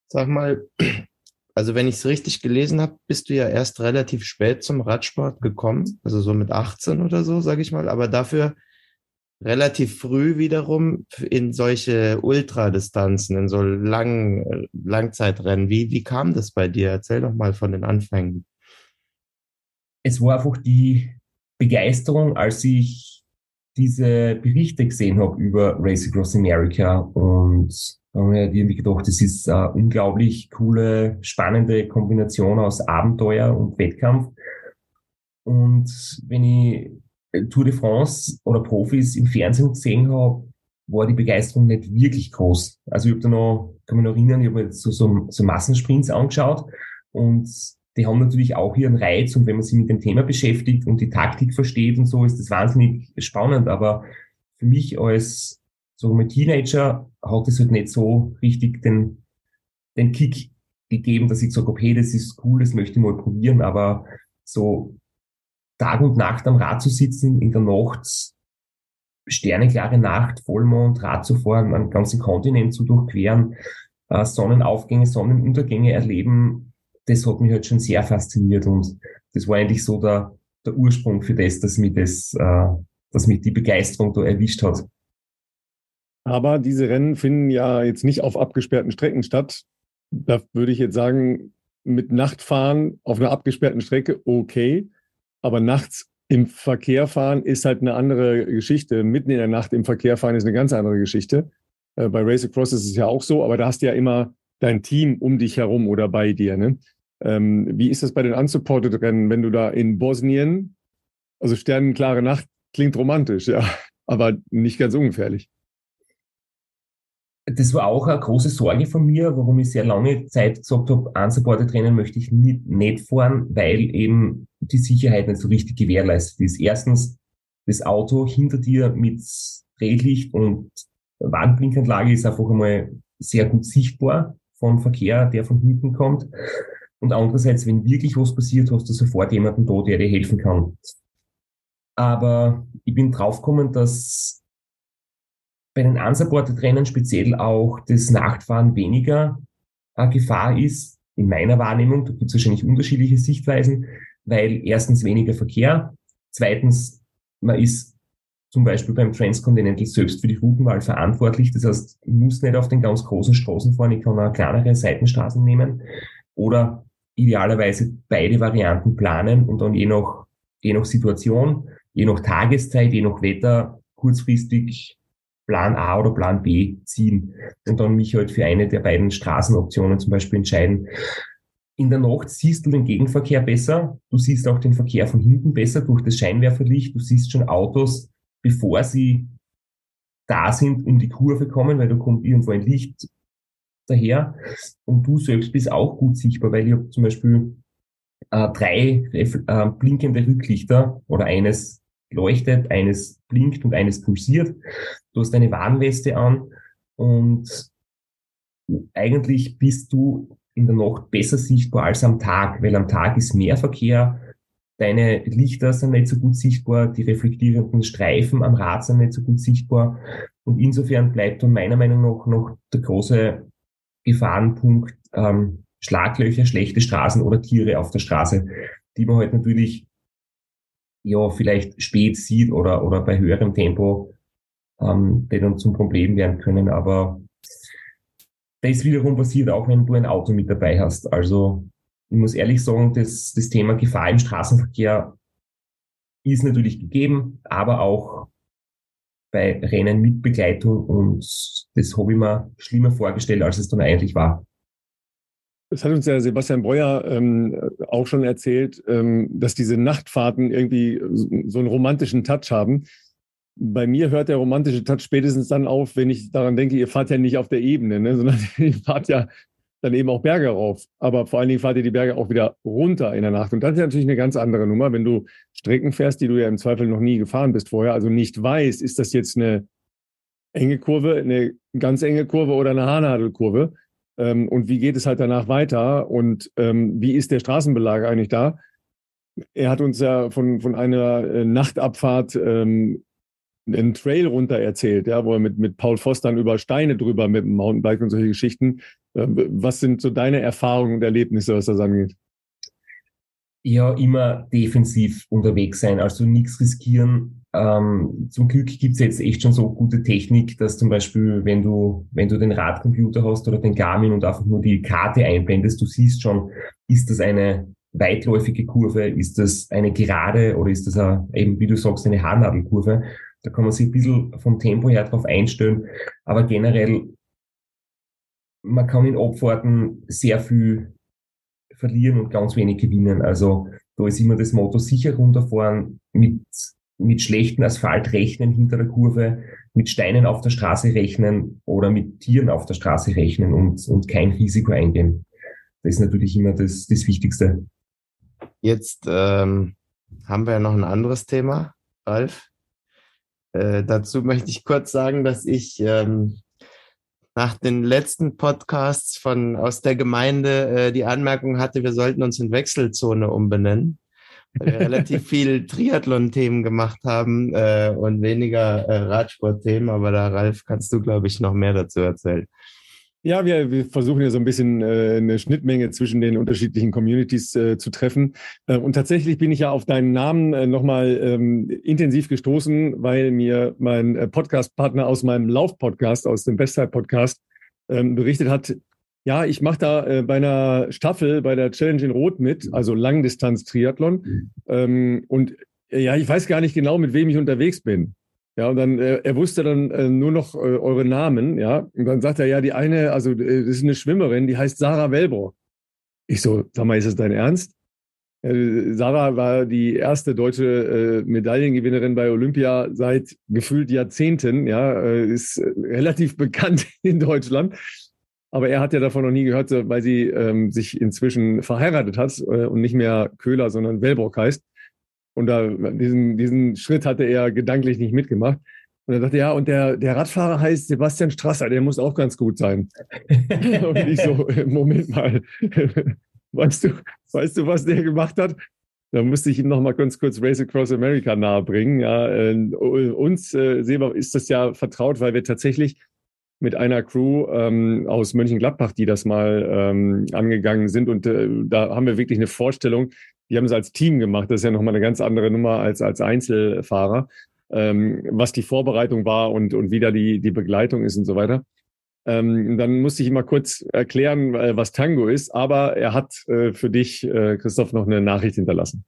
Sag mal, also wenn ich es richtig gelesen habe, bist du ja erst relativ spät zum Radsport gekommen, also so mit 18 oder so, sage ich mal, aber dafür relativ früh wiederum in solche Ultradistanzen, in so langen Langzeitrennen. Wie, wie kam das bei dir? Erzähl doch mal von den Anfängen es war einfach die Begeisterung, als ich diese Berichte gesehen habe über Race Across America und da habe ich irgendwie gedacht, das ist eine unglaublich coole, spannende Kombination aus Abenteuer und Wettkampf. Und wenn ich Tour de France oder Profis im Fernsehen gesehen habe, war die Begeisterung nicht wirklich groß. Also ich habe da noch, kann mich noch erinnern, ich habe mir so, so, so Massensprints angeschaut und die haben natürlich auch ihren Reiz und wenn man sich mit dem Thema beschäftigt und die Taktik versteht und so, ist das wahnsinnig spannend. Aber für mich als so ein Teenager hat es halt nicht so richtig den, den Kick gegeben, dass ich habe, hey, das ist cool, das möchte ich mal probieren. Aber so Tag und Nacht am Rad zu sitzen, in der Nacht, sterneklare Nacht, Vollmond, Rad zu fahren, einen ganzen Kontinent zu durchqueren, äh, Sonnenaufgänge, Sonnenuntergänge erleben, das hat mich halt schon sehr fasziniert und das war eigentlich so der, der Ursprung für das, dass mich das, äh, dass mich die Begeisterung da erwischt hat. Aber diese Rennen finden ja jetzt nicht auf abgesperrten Strecken statt. Da würde ich jetzt sagen, mit Nachtfahren auf einer abgesperrten Strecke okay, aber nachts im Verkehr fahren ist halt eine andere Geschichte. Mitten in der Nacht im Verkehr fahren ist eine ganz andere Geschichte. Äh, bei Race Across ist es ja auch so, aber da hast du ja immer dein Team um dich herum oder bei dir. Ne? Ähm, wie ist das bei den unsupported Rennen, wenn du da in Bosnien, also sternenklare Nacht klingt romantisch, ja, aber nicht ganz ungefährlich. Das war auch eine große Sorge von mir, warum ich sehr lange Zeit gesagt habe, unsupported Rennen möchte ich nicht, nicht fahren, weil eben die Sicherheit nicht so richtig gewährleistet ist. Erstens, das Auto hinter dir mit Drehlicht und Wandblinkanlage ist einfach einmal sehr gut sichtbar vom Verkehr, der von hinten kommt. Und andererseits, wenn wirklich was passiert, hast du sofort jemanden da, der dir helfen kann. Aber ich bin draufgekommen, dass bei den unsupported Rennen speziell auch das Nachtfahren weniger eine Gefahr ist, in meiner Wahrnehmung. Da gibt es wahrscheinlich unterschiedliche Sichtweisen, weil erstens weniger Verkehr, zweitens man ist zum Beispiel beim Transcontinental selbst für die Routenwahl verantwortlich. Das heißt, ich muss nicht auf den ganz großen Straßen fahren, ich kann auch kleinere Seitenstraßen nehmen. Oder idealerweise beide Varianten planen und dann je nach, je nach Situation, je nach Tageszeit, je nach Wetter kurzfristig Plan A oder Plan B ziehen und dann mich halt für eine der beiden Straßenoptionen zum Beispiel entscheiden. In der Nacht siehst du den Gegenverkehr besser, du siehst auch den Verkehr von hinten besser durch das Scheinwerferlicht, du siehst schon Autos, bevor sie da sind, um die Kurve kommen, weil da kommt irgendwo ein Licht daher. Und du selbst bist auch gut sichtbar, weil ich habe zum Beispiel äh, drei äh, blinkende Rücklichter oder eines leuchtet, eines blinkt und eines pulsiert. Du hast eine Warnweste an und eigentlich bist du in der Nacht besser sichtbar als am Tag, weil am Tag ist mehr Verkehr, deine Lichter sind nicht so gut sichtbar, die reflektierenden Streifen am Rad sind nicht so gut sichtbar und insofern bleibt dann meiner Meinung nach noch der große Gefahrenpunkt ähm, Schlaglöcher, schlechte Straßen oder Tiere auf der Straße, die man halt natürlich ja vielleicht spät sieht oder, oder bei höherem Tempo, ähm, die dann zum Problem werden können. Aber das wiederum passiert auch, wenn du ein Auto mit dabei hast. Also ich muss ehrlich sagen, das, das Thema Gefahr im Straßenverkehr ist natürlich gegeben, aber auch bei Rennen mit Begleitung und das habe ich mir schlimmer vorgestellt, als es dann eigentlich war. Das hat uns ja Sebastian Breuer ähm, auch schon erzählt, ähm, dass diese Nachtfahrten irgendwie so einen romantischen Touch haben. Bei mir hört der romantische Touch spätestens dann auf, wenn ich daran denke, ihr fahrt ja nicht auf der Ebene, ne, sondern ihr fahrt ja dann eben auch Berge rauf. Aber vor allen Dingen fahrt ihr die Berge auch wieder runter in der Nacht. Und das ist natürlich eine ganz andere Nummer, wenn du Strecken fährst, die du ja im Zweifel noch nie gefahren bist vorher, also nicht weißt, ist das jetzt eine enge Kurve, eine ganz enge Kurve oder eine Haarnadelkurve? Ähm, und wie geht es halt danach weiter? Und ähm, wie ist der Straßenbelag eigentlich da? Er hat uns ja von, von einer äh, Nachtabfahrt ähm, einen Trail runter erzählt, ja, wo er mit, mit Paul dann über Steine drüber mit dem Mountainbike und solche Geschichten. Ähm, was sind so deine Erfahrungen und Erlebnisse, was das angeht? Ja, immer defensiv unterwegs sein, also nichts riskieren. Ähm, zum Glück gibt's jetzt echt schon so gute Technik, dass zum Beispiel, wenn du, wenn du den Radcomputer hast oder den Garmin und einfach nur die Karte einblendest, du siehst schon, ist das eine weitläufige Kurve, ist das eine gerade oder ist das eine, eben, wie du sagst, eine Haarnadelkurve? Da kann man sich ein bisschen vom Tempo her drauf einstellen. Aber generell, man kann in Abfahrten sehr viel verlieren und ganz wenig gewinnen. Also da ist immer das Motto sicher runterfahren, mit, mit schlechten Asphalt rechnen hinter der Kurve, mit Steinen auf der Straße rechnen oder mit Tieren auf der Straße rechnen und, und kein Risiko eingehen. Das ist natürlich immer das, das Wichtigste. Jetzt ähm, haben wir ja noch ein anderes Thema, Ralf. Äh, dazu möchte ich kurz sagen, dass ich ähm, nach den letzten Podcasts von aus der Gemeinde äh, die Anmerkung hatte, wir sollten uns in Wechselzone umbenennen, weil wir relativ viel Triathlon-Themen gemacht haben äh, und weniger äh, Radsport-Themen. Aber da, Ralf, kannst du, glaube ich, noch mehr dazu erzählen. Ja, wir, wir versuchen ja so ein bisschen äh, eine Schnittmenge zwischen den unterschiedlichen Communities äh, zu treffen. Äh, und tatsächlich bin ich ja auf deinen Namen äh, nochmal ähm, intensiv gestoßen, weil mir mein äh, Podcast-Partner aus meinem Lauf-Podcast, aus dem Bestzeit-Podcast, ähm, berichtet hat, ja, ich mache da äh, bei einer Staffel, bei der Challenge in Rot mit, also Langdistanz-Triathlon. Ähm, und äh, ja, ich weiß gar nicht genau, mit wem ich unterwegs bin. Ja, und dann, äh, er wusste dann äh, nur noch äh, eure Namen, ja. Und dann sagt er, ja, die eine, also äh, das ist eine Schwimmerin, die heißt Sarah Welbrock. Ich so, sag mal, ist das dein Ernst? Sarah war die erste deutsche äh, Medaillengewinnerin bei Olympia seit gefühlt Jahrzehnten, ja, äh, ist relativ bekannt in Deutschland. Aber er hat ja davon noch nie gehört, weil sie ähm, sich inzwischen verheiratet hat äh, und nicht mehr Köhler, sondern Wellbrock heißt. Und da, diesen, diesen Schritt hatte er gedanklich nicht mitgemacht. Und er dachte, ja, und der, der Radfahrer heißt Sebastian Strasser, der muss auch ganz gut sein. und ich so, Moment mal, weißt du, weißt du, was der gemacht hat? Da musste ich ihm noch mal ganz kurz Race Across America nahebringen. Ja, äh, uns, äh, Seba, ist das ja vertraut, weil wir tatsächlich mit einer Crew ähm, aus Mönchengladbach, die das mal ähm, angegangen sind. Und äh, da haben wir wirklich eine Vorstellung, die haben es als Team gemacht. Das ist ja nochmal eine ganz andere Nummer als als Einzelfahrer, ähm, was die Vorbereitung war und, und wie da die, die Begleitung ist und so weiter. Ähm, dann musste ich mal kurz erklären, äh, was Tango ist, aber er hat äh, für dich, äh, Christoph, noch eine Nachricht hinterlassen.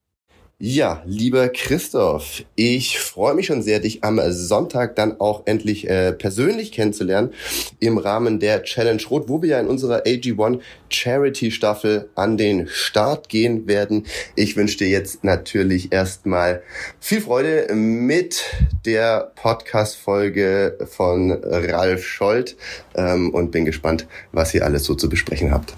Ja, lieber Christoph, ich freue mich schon sehr, dich am Sonntag dann auch endlich äh, persönlich kennenzulernen im Rahmen der Challenge Rot, wo wir ja in unserer AG1 Charity Staffel an den Start gehen werden. Ich wünsche dir jetzt natürlich erstmal viel Freude mit der Podcast-Folge von Ralf Scholz ähm, und bin gespannt, was ihr alles so zu besprechen habt.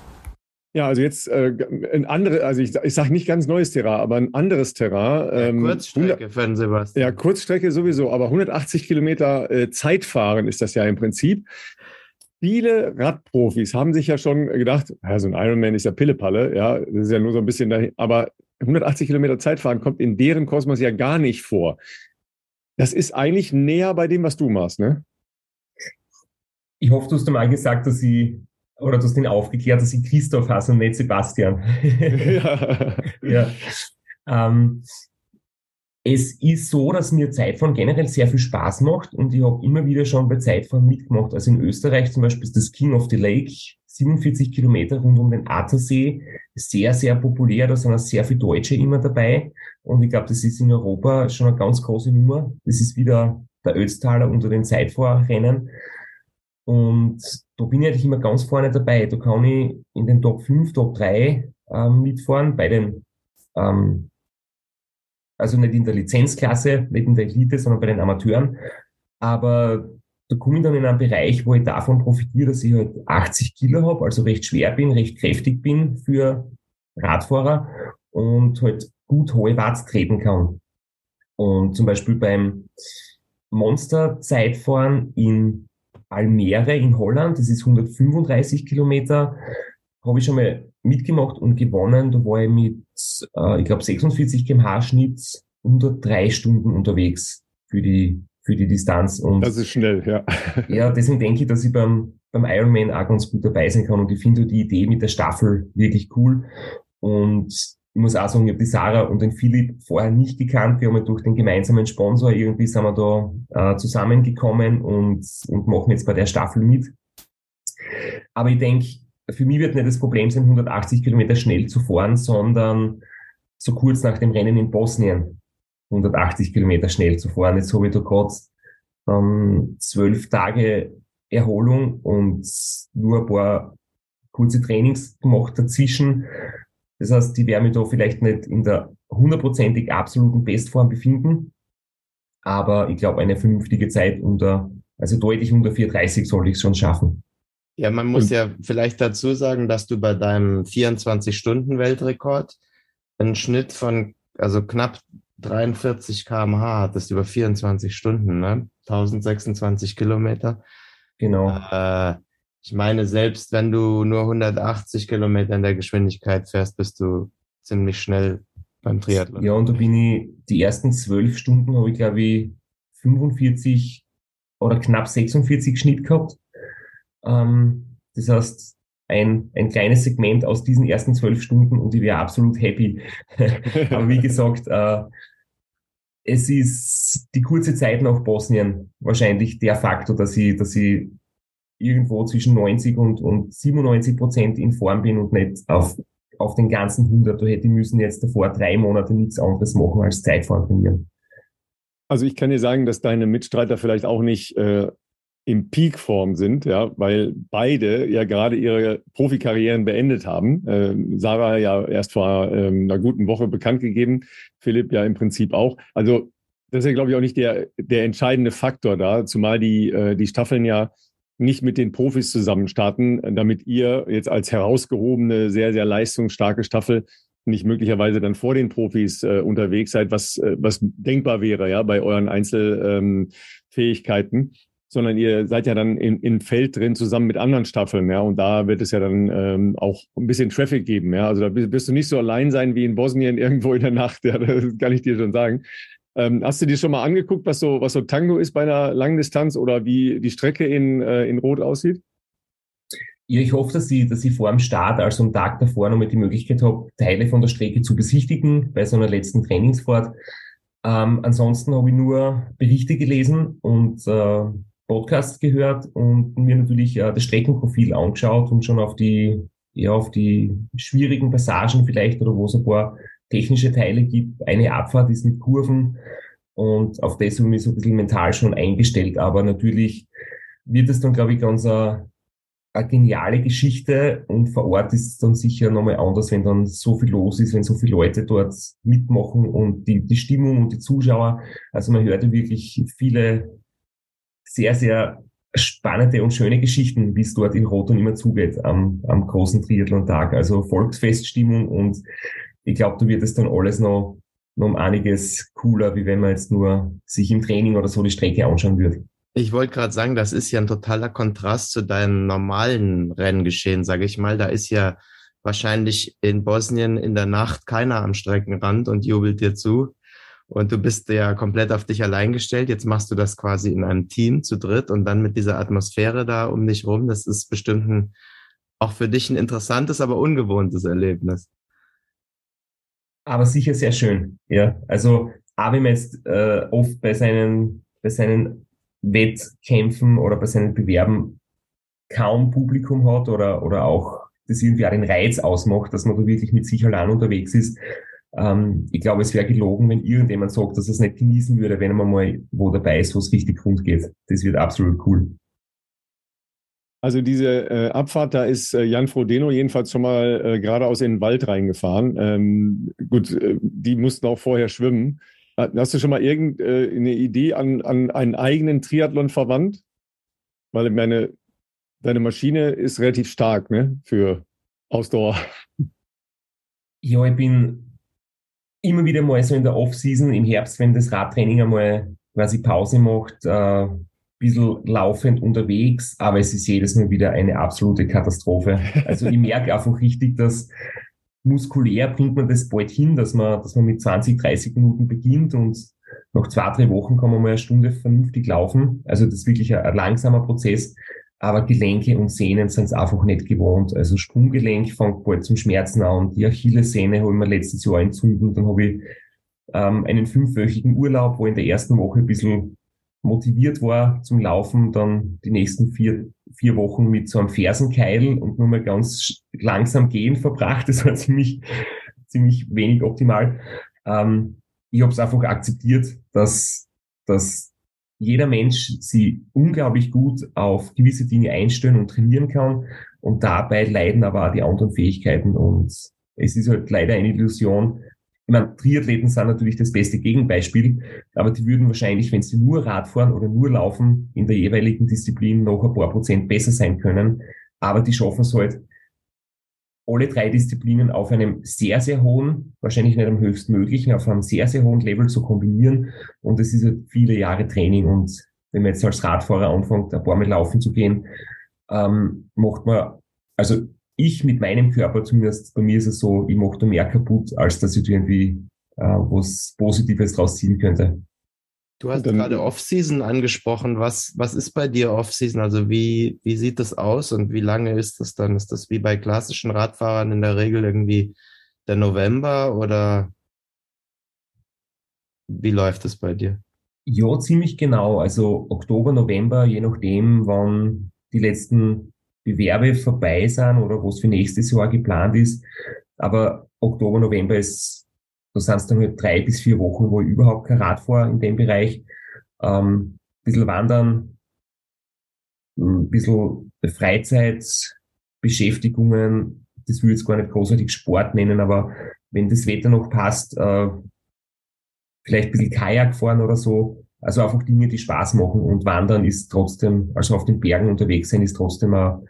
Ja, also jetzt äh, ein andere, also ich, ich sage nicht ganz neues Terrain, aber ein anderes Terrain. Ähm, ja, Kurzstrecke für den Sebastian. Ja, Kurzstrecke sowieso, aber 180 Kilometer äh, Zeitfahren ist das ja im Prinzip. Viele Radprofis haben sich ja schon gedacht, ja, so ein Ironman ist ja Pillepalle, ja, das ist ja nur so ein bisschen dahin, aber 180 Kilometer Zeitfahren kommt in deren Kosmos ja gar nicht vor. Das ist eigentlich näher bei dem, was du machst, ne? Ich hoffe, du hast mal gesagt, dass sie oder du hast ihn aufgeklärt, dass ich Christoph heiße und nicht Sebastian. ja. ja. Ähm, es ist so, dass mir Zeitfahren generell sehr viel Spaß macht und ich habe immer wieder schon bei Zeitfahren mitgemacht. Also in Österreich zum Beispiel ist das King of the Lake, 47 Kilometer rund um den Attersee, sehr, sehr populär. Da sind auch sehr viele Deutsche immer dabei. Und ich glaube, das ist in Europa schon eine ganz große Nummer. Das ist wieder der Ötztaler unter den Zeitfahrrennen. Und da bin ich eigentlich immer ganz vorne dabei. Da kann ich in den Top 5, Top 3 ähm, mitfahren bei den ähm, also nicht in der Lizenzklasse, nicht in der Elite, sondern bei den Amateuren. Aber da komme ich dann in einen Bereich, wo ich davon profitiere, dass ich halt 80 Kilo habe, also recht schwer bin, recht kräftig bin für Radfahrer und halt gut hohe Watts treten kann. Und zum Beispiel beim Monster-Zeitfahren in Almere in Holland, das ist 135 Kilometer, habe ich schon mal mitgemacht und gewonnen. Da war ich mit, äh, ich glaube, 46 kmh Schnitt unter drei Stunden unterwegs für die, für die Distanz. Und das ist schnell, ja. Ja, deswegen denke ich, dass ich beim, beim Ironman auch ganz gut dabei sein kann. Und ich finde die Idee mit der Staffel wirklich cool. Und ich muss auch sagen, ich habe die Sarah und den Philipp vorher nicht gekannt. Wir haben durch den gemeinsamen Sponsor irgendwie sind wir da äh, zusammengekommen und, und machen jetzt bei der Staffel mit. Aber ich denke, für mich wird nicht das Problem sein, 180 Kilometer schnell zu fahren, sondern so kurz nach dem Rennen in Bosnien 180 Kilometer schnell zu fahren. Jetzt habe ich da gerade ähm, zwölf Tage Erholung und nur ein paar kurze Trainings gemacht dazwischen. Das heißt, die werden mich da vielleicht nicht in der hundertprozentig absoluten Bestform befinden, aber ich glaube, eine vernünftige Zeit unter, also deutlich unter 4,30 soll ich schon schaffen. Ja, man muss ja vielleicht dazu sagen, dass du bei deinem 24-Stunden-Weltrekord einen Schnitt von, also knapp 43 kmh hattest über 24 Stunden, ne? 1026 Kilometer. Genau. Äh, ich meine, selbst wenn du nur 180 Kilometer in der Geschwindigkeit fährst, bist du ziemlich schnell beim Triathlon. Ja, und da bin ich, die ersten zwölf Stunden habe ich, glaube ich, 45 oder knapp 46 Schnitt gehabt. Ähm, das heißt, ein, ein kleines Segment aus diesen ersten zwölf Stunden und ich wäre absolut happy. Aber wie gesagt, äh, es ist die kurze Zeit nach Bosnien wahrscheinlich der Faktor, dass ich, dass ich irgendwo zwischen 90 und, und 97 Prozent in Form bin und nicht auf, auf den ganzen 100. Da hätte ich müssen jetzt davor drei Monate nichts anderes machen als Zeitfahren trainieren. Also ich kann dir sagen, dass deine Mitstreiter vielleicht auch nicht äh, in Peakform sind, ja, weil beide ja gerade ihre Profikarrieren beendet haben. Ähm, Sarah ja erst vor ähm, einer guten Woche bekannt gegeben, Philipp ja im Prinzip auch. Also das ist ja, glaube ich, auch nicht der, der entscheidende Faktor da, zumal die, äh, die Staffeln ja nicht mit den Profis zusammen starten, damit ihr jetzt als herausgehobene, sehr, sehr leistungsstarke Staffel nicht möglicherweise dann vor den Profis äh, unterwegs seid, was, äh, was denkbar wäre, ja, bei euren Einzelfähigkeiten. Ähm, sondern ihr seid ja dann in, in Feld drin zusammen mit anderen Staffeln, ja, und da wird es ja dann ähm, auch ein bisschen Traffic geben, ja. Also da wirst du nicht so allein sein wie in Bosnien irgendwo in der Nacht, ja, das kann ich dir schon sagen. Ähm, hast du dir schon mal angeguckt, was so, was so Tango ist bei einer langen Distanz oder wie die Strecke in, äh, in Rot aussieht? Ja, ich hoffe, dass ich, dass ich vor dem Start, also am Tag davor, noch mal die Möglichkeit habe, Teile von der Strecke zu besichtigen bei so einer letzten Trainingsfahrt. Ähm, ansonsten habe ich nur Berichte gelesen und äh, Podcasts gehört und mir natürlich äh, das Streckenprofil angeschaut und schon auf die, ja, auf die schwierigen Passagen vielleicht oder wo es ein paar technische Teile gibt. Eine Abfahrt ist mit Kurven und auf das habe ich so ein bisschen mental schon eingestellt. Aber natürlich wird es dann, glaube ich, ganz eine, eine geniale Geschichte und vor Ort ist es dann sicher nochmal anders, wenn dann so viel los ist, wenn so viele Leute dort mitmachen und die, die Stimmung und die Zuschauer. Also man hört ja wirklich viele sehr, sehr spannende und schöne Geschichten, wie es dort in Roton immer zugeht am, am großen Triathlon-Tag. Also Volksfeststimmung und ich glaube, da wird es dann alles noch, noch um einiges cooler, wie wenn man jetzt nur sich im Training oder so die Strecke anschauen würde. Ich wollte gerade sagen, das ist ja ein totaler Kontrast zu deinem normalen Renngeschehen, sage ich mal. Da ist ja wahrscheinlich in Bosnien in der Nacht keiner am Streckenrand und jubelt dir zu und du bist ja komplett auf dich allein gestellt. Jetzt machst du das quasi in einem Team zu dritt und dann mit dieser Atmosphäre da um dich rum. Das ist bestimmt ein, auch für dich ein interessantes, aber ungewohntes Erlebnis. Aber sicher sehr schön. Ja, also Aber wenn man jetzt äh, oft bei seinen, bei seinen Wettkämpfen oder bei seinen Bewerben kaum Publikum hat oder, oder auch das irgendwie auch den Reiz ausmacht, dass man da wirklich mit sich allein unterwegs ist. Ähm, ich glaube, es wäre gelogen, wenn irgendjemand sagt, dass er es nicht genießen würde, wenn man mal wo dabei ist, wo es richtig rund geht. Das wird absolut cool. Also diese äh, Abfahrt, da ist äh, Jan Frodeno jedenfalls schon mal äh, geradeaus in den Wald reingefahren. Ähm, gut, äh, die mussten auch vorher schwimmen. Hast du schon mal irgendeine äh, Idee an, an einen eigenen Triathlon verwandt? Weil meine, deine Maschine ist relativ stark ne, für Ausdauer. Ja, ich bin immer wieder mal so in der Off-Season im Herbst, wenn das Radtraining einmal quasi Pause macht, äh, bisschen laufend unterwegs, aber es ist jedes Mal wieder eine absolute Katastrophe. Also ich merke einfach richtig, dass muskulär bringt man das bald hin, dass man, dass man mit 20, 30 Minuten beginnt und nach zwei, drei Wochen kann man mal eine Stunde vernünftig laufen. Also das ist wirklich ein, ein langsamer Prozess. Aber Gelenke und Sehnen sind es einfach nicht gewohnt. Also Sprunggelenk fängt bald zum Schmerzen an. Die Achillessehne habe ich mir letztes Jahr entzündet. Dann habe ich ähm, einen fünfwöchigen Urlaub, wo in der ersten Woche ein bisschen motiviert war zum Laufen, dann die nächsten vier, vier Wochen mit so einem Fersenkeil und nur mal ganz langsam gehen verbracht. Das war ziemlich, ziemlich wenig optimal. Ähm, ich habe es einfach akzeptiert, dass, dass jeder Mensch sie unglaublich gut auf gewisse Dinge einstellen und trainieren kann und dabei leiden aber auch die anderen Fähigkeiten und es ist halt leider eine Illusion, ich meine, Triathleten sind natürlich das beste Gegenbeispiel, aber die würden wahrscheinlich, wenn sie nur Radfahren oder nur laufen, in der jeweiligen Disziplin noch ein paar Prozent besser sein können. Aber die schaffen es halt, alle drei Disziplinen auf einem sehr, sehr hohen, wahrscheinlich nicht am höchstmöglichen, auf einem sehr, sehr hohen Level zu kombinieren. Und es ist halt viele Jahre Training. Und wenn man jetzt als Radfahrer anfängt, ein paar Mal laufen zu gehen, ähm, macht man, also ich mit meinem Körper zumindest, bei mir ist es so, ich mache da mehr kaputt, als dass ich irgendwie äh, was Positives draus ziehen könnte. Du hast Dann, gerade Off-Season angesprochen. Was, was ist bei dir Off-Season? Also wie, wie sieht das aus und wie lange ist das dann? Ist das wie bei klassischen Radfahrern in der Regel irgendwie der November oder wie läuft das bei dir? Ja, ziemlich genau. Also Oktober, November, je nachdem, wann die letzten Bewerbe vorbei sind oder was für nächstes Jahr geplant ist. Aber Oktober, November ist, da sind es dann halt drei bis vier Wochen, wo ich überhaupt kein Rad fahre in dem Bereich. Ähm, bisschen wandern, ein bisschen Freizeitbeschäftigungen, das würde ich jetzt gar nicht großartig Sport nennen, aber wenn das Wetter noch passt, äh, vielleicht ein bisschen Kajak fahren oder so. Also einfach Dinge, die Spaß machen und Wandern ist trotzdem, also auf den Bergen unterwegs sein, ist trotzdem ein,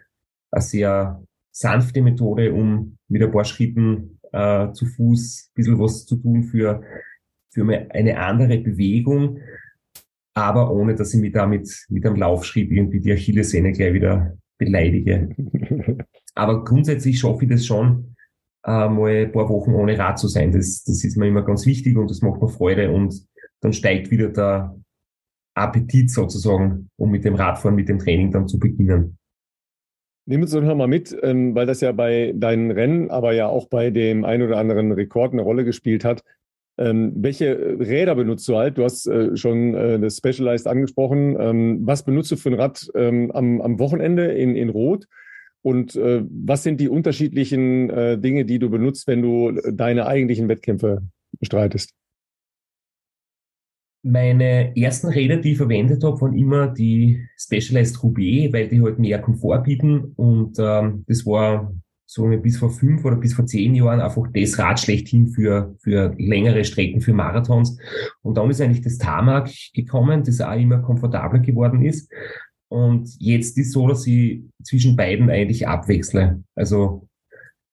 eine sehr sanfte Methode, um mit ein paar Schritten äh, zu Fuß ein bisschen was zu tun für, für eine andere Bewegung, aber ohne, dass ich mich damit mit einem Laufschritt irgendwie die Achillessehne gleich wieder beleidige. aber grundsätzlich schaffe ich das schon, äh, mal ein paar Wochen ohne Rad zu sein. Das, das ist mir immer ganz wichtig und das macht mir Freude und dann steigt wieder der Appetit sozusagen, um mit dem Radfahren, mit dem Training dann zu beginnen. Nehmen uns doch mal mit, ähm, weil das ja bei deinen Rennen, aber ja auch bei dem ein oder anderen Rekord eine Rolle gespielt hat. Ähm, welche Räder benutzt du halt? Du hast äh, schon äh, das Specialized angesprochen. Ähm, was benutzt du für ein Rad am, am Wochenende in, in Rot? Und äh, was sind die unterschiedlichen Dinge, die du benutzt, wenn du deine eigentlichen Wettkämpfe bestreitest? Meine ersten Räder, die ich verwendet habe, waren immer die Specialized Roubaix, weil die halt mehr Komfort bieten. Und ähm, das war so bis vor fünf oder bis vor zehn Jahren einfach das Rad schlechthin für, für längere Strecken, für Marathons. Und dann ist eigentlich das Tarmac gekommen, das auch immer komfortabler geworden ist. Und jetzt ist so, dass ich zwischen beiden eigentlich abwechsle. Also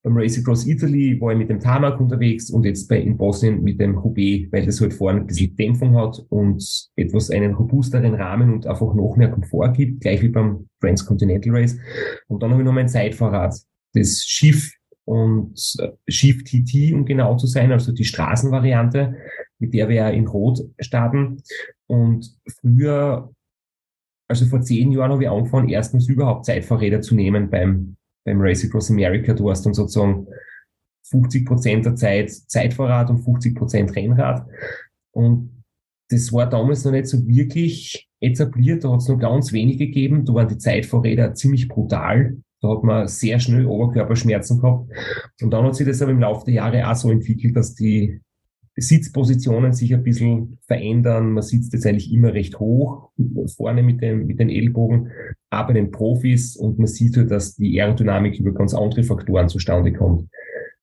beim Race Across Italy war ich mit dem Tarmac unterwegs und jetzt bei in Bosnien mit dem Roubaix, weil das halt vorne ein bisschen Dämpfung hat und etwas einen robusteren Rahmen und einfach noch mehr Komfort gibt, gleich wie beim Transcontinental Race. Und dann habe ich noch mein Zeitfahrrad, das Schiff und äh, Schiff TT, um genau zu sein, also die Straßenvariante, mit der wir ja in Rot starten. Und früher, also vor zehn Jahren habe ich angefangen, erstmals überhaupt Zeitfahrräder zu nehmen beim beim Race Across America, du hast dann sozusagen 50 Prozent der Zeit Zeitfahrrad und 50 Prozent Rennrad. Und das war damals noch nicht so wirklich etabliert. Da hat es nur ganz wenige gegeben. Da waren die Zeitvorräder ziemlich brutal. Da hat man sehr schnell Oberkörperschmerzen gehabt. Und dann hat sich das aber im Laufe der Jahre auch so entwickelt, dass die Sitzpositionen sich ein bisschen verändern. Man sitzt jetzt eigentlich immer recht hoch, vorne mit, dem, mit den Ellbogen, aber den Profis und man sieht halt, dass die Aerodynamik über ganz andere Faktoren zustande kommt.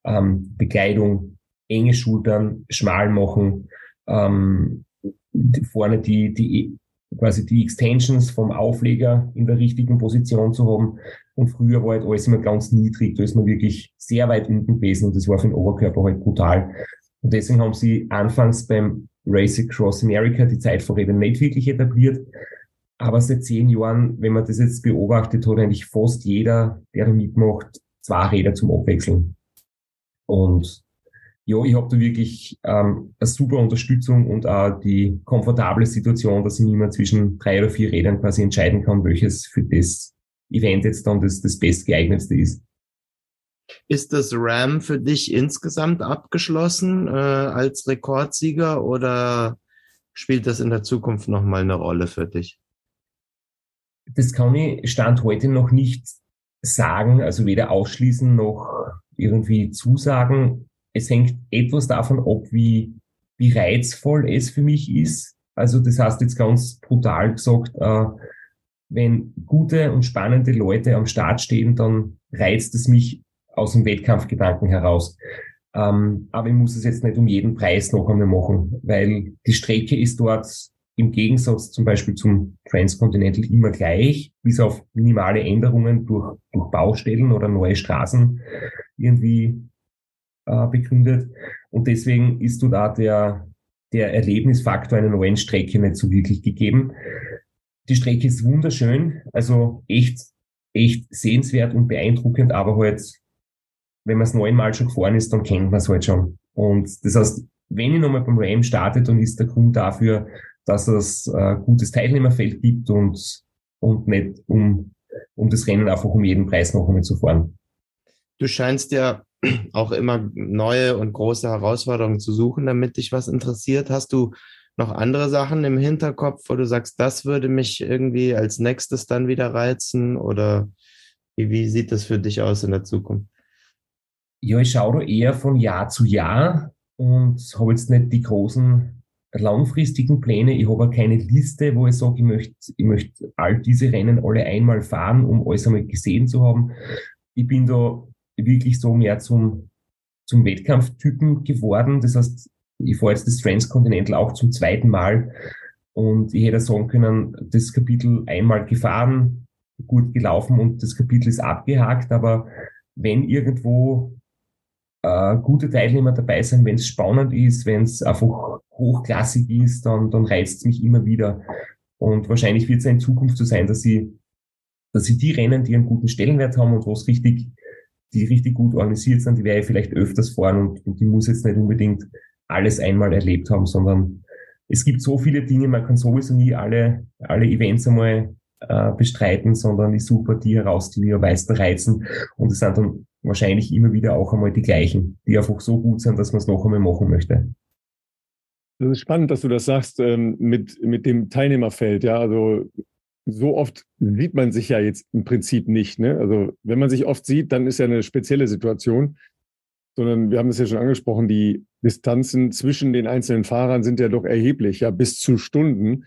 Ähm, Bekleidung, enge Schultern, schmal machen, ähm, vorne die, die, quasi die Extensions vom Aufleger in der richtigen Position zu haben. Und früher war halt alles immer ganz niedrig, da ist man wirklich sehr weit unten gewesen und das war für den Oberkörper halt brutal. Und deswegen haben sie anfangs beim Race Across America die Zeitvorräder nicht wirklich etabliert. Aber seit zehn Jahren, wenn man das jetzt beobachtet, hat eigentlich fast jeder, der da mitmacht, zwei Räder zum Abwechseln. Und ja, ich habe da wirklich ähm, eine super Unterstützung und auch die komfortable Situation, dass ich mich immer zwischen drei oder vier Rädern quasi entscheiden kann, welches für das Event jetzt dann das, das bestgeeignetste ist. Ist das RAM für dich insgesamt abgeschlossen äh, als Rekordsieger oder spielt das in der Zukunft nochmal eine Rolle für dich? Das kann ich Stand heute noch nicht sagen, also weder ausschließen noch irgendwie zusagen. Es hängt etwas davon ab, wie, wie reizvoll es für mich ist. Also das heißt jetzt ganz brutal gesagt, äh, wenn gute und spannende Leute am Start stehen, dann reizt es mich aus dem Wettkampfgedanken heraus. Ähm, aber ich muss es jetzt nicht um jeden Preis noch einmal machen, weil die Strecke ist dort im Gegensatz zum Beispiel zum Transcontinental immer gleich, bis auf minimale Änderungen durch, durch Baustellen oder neue Straßen irgendwie äh, begründet. Und deswegen ist dort auch der, der Erlebnisfaktor einer neuen Strecke nicht so wirklich gegeben. Die Strecke ist wunderschön, also echt, echt sehenswert und beeindruckend, aber halt wenn man es neunmal schon gefahren ist, dann kennt man es halt schon. Und das heißt, wenn ich nochmal beim Ram starte, dann ist der Grund dafür, dass es äh, gutes Teilnehmerfeld gibt und, und nicht um, um das Rennen einfach um jeden Preis noch einmal zu fahren. Du scheinst ja auch immer neue und große Herausforderungen zu suchen, damit dich was interessiert. Hast du noch andere Sachen im Hinterkopf, wo du sagst, das würde mich irgendwie als nächstes dann wieder reizen? Oder wie, wie sieht das für dich aus in der Zukunft? Ja, ich schaue da eher von Jahr zu Jahr und habe jetzt nicht die großen langfristigen Pläne. Ich habe auch keine Liste, wo ich sage, ich möchte, ich möchte all diese Rennen alle einmal fahren, um alles einmal gesehen zu haben. Ich bin da wirklich so mehr zum, zum Wettkampftypen geworden. Das heißt, ich fahre jetzt das Transcontinental auch zum zweiten Mal und ich hätte sagen können, das Kapitel einmal gefahren, gut gelaufen und das Kapitel ist abgehakt, aber wenn irgendwo äh, gute Teilnehmer dabei sein, wenn es spannend ist, wenn es einfach hochklassig ist, dann, dann reizt es mich immer wieder. Und wahrscheinlich wird es in Zukunft so sein, dass sie, dass sie die Rennen, die einen guten Stellenwert haben und wo es richtig, die richtig gut organisiert sind, die werde ich vielleicht öfters fahren und, und die muss jetzt nicht unbedingt alles einmal erlebt haben, sondern es gibt so viele Dinge, man kann sowieso nie alle, alle Events einmal äh, bestreiten, sondern ich suche die heraus, die mir am meisten reizen. Und es sind dann wahrscheinlich immer wieder auch einmal die gleichen, die einfach so gut sind, dass man es noch einmal machen möchte. Das ist spannend, dass du das sagst ähm, mit, mit dem Teilnehmerfeld. Ja, also so oft sieht man sich ja jetzt im Prinzip nicht. Ne? Also wenn man sich oft sieht, dann ist ja eine spezielle Situation. Sondern wir haben das ja schon angesprochen, die Distanzen zwischen den einzelnen Fahrern sind ja doch erheblich, ja, bis zu Stunden.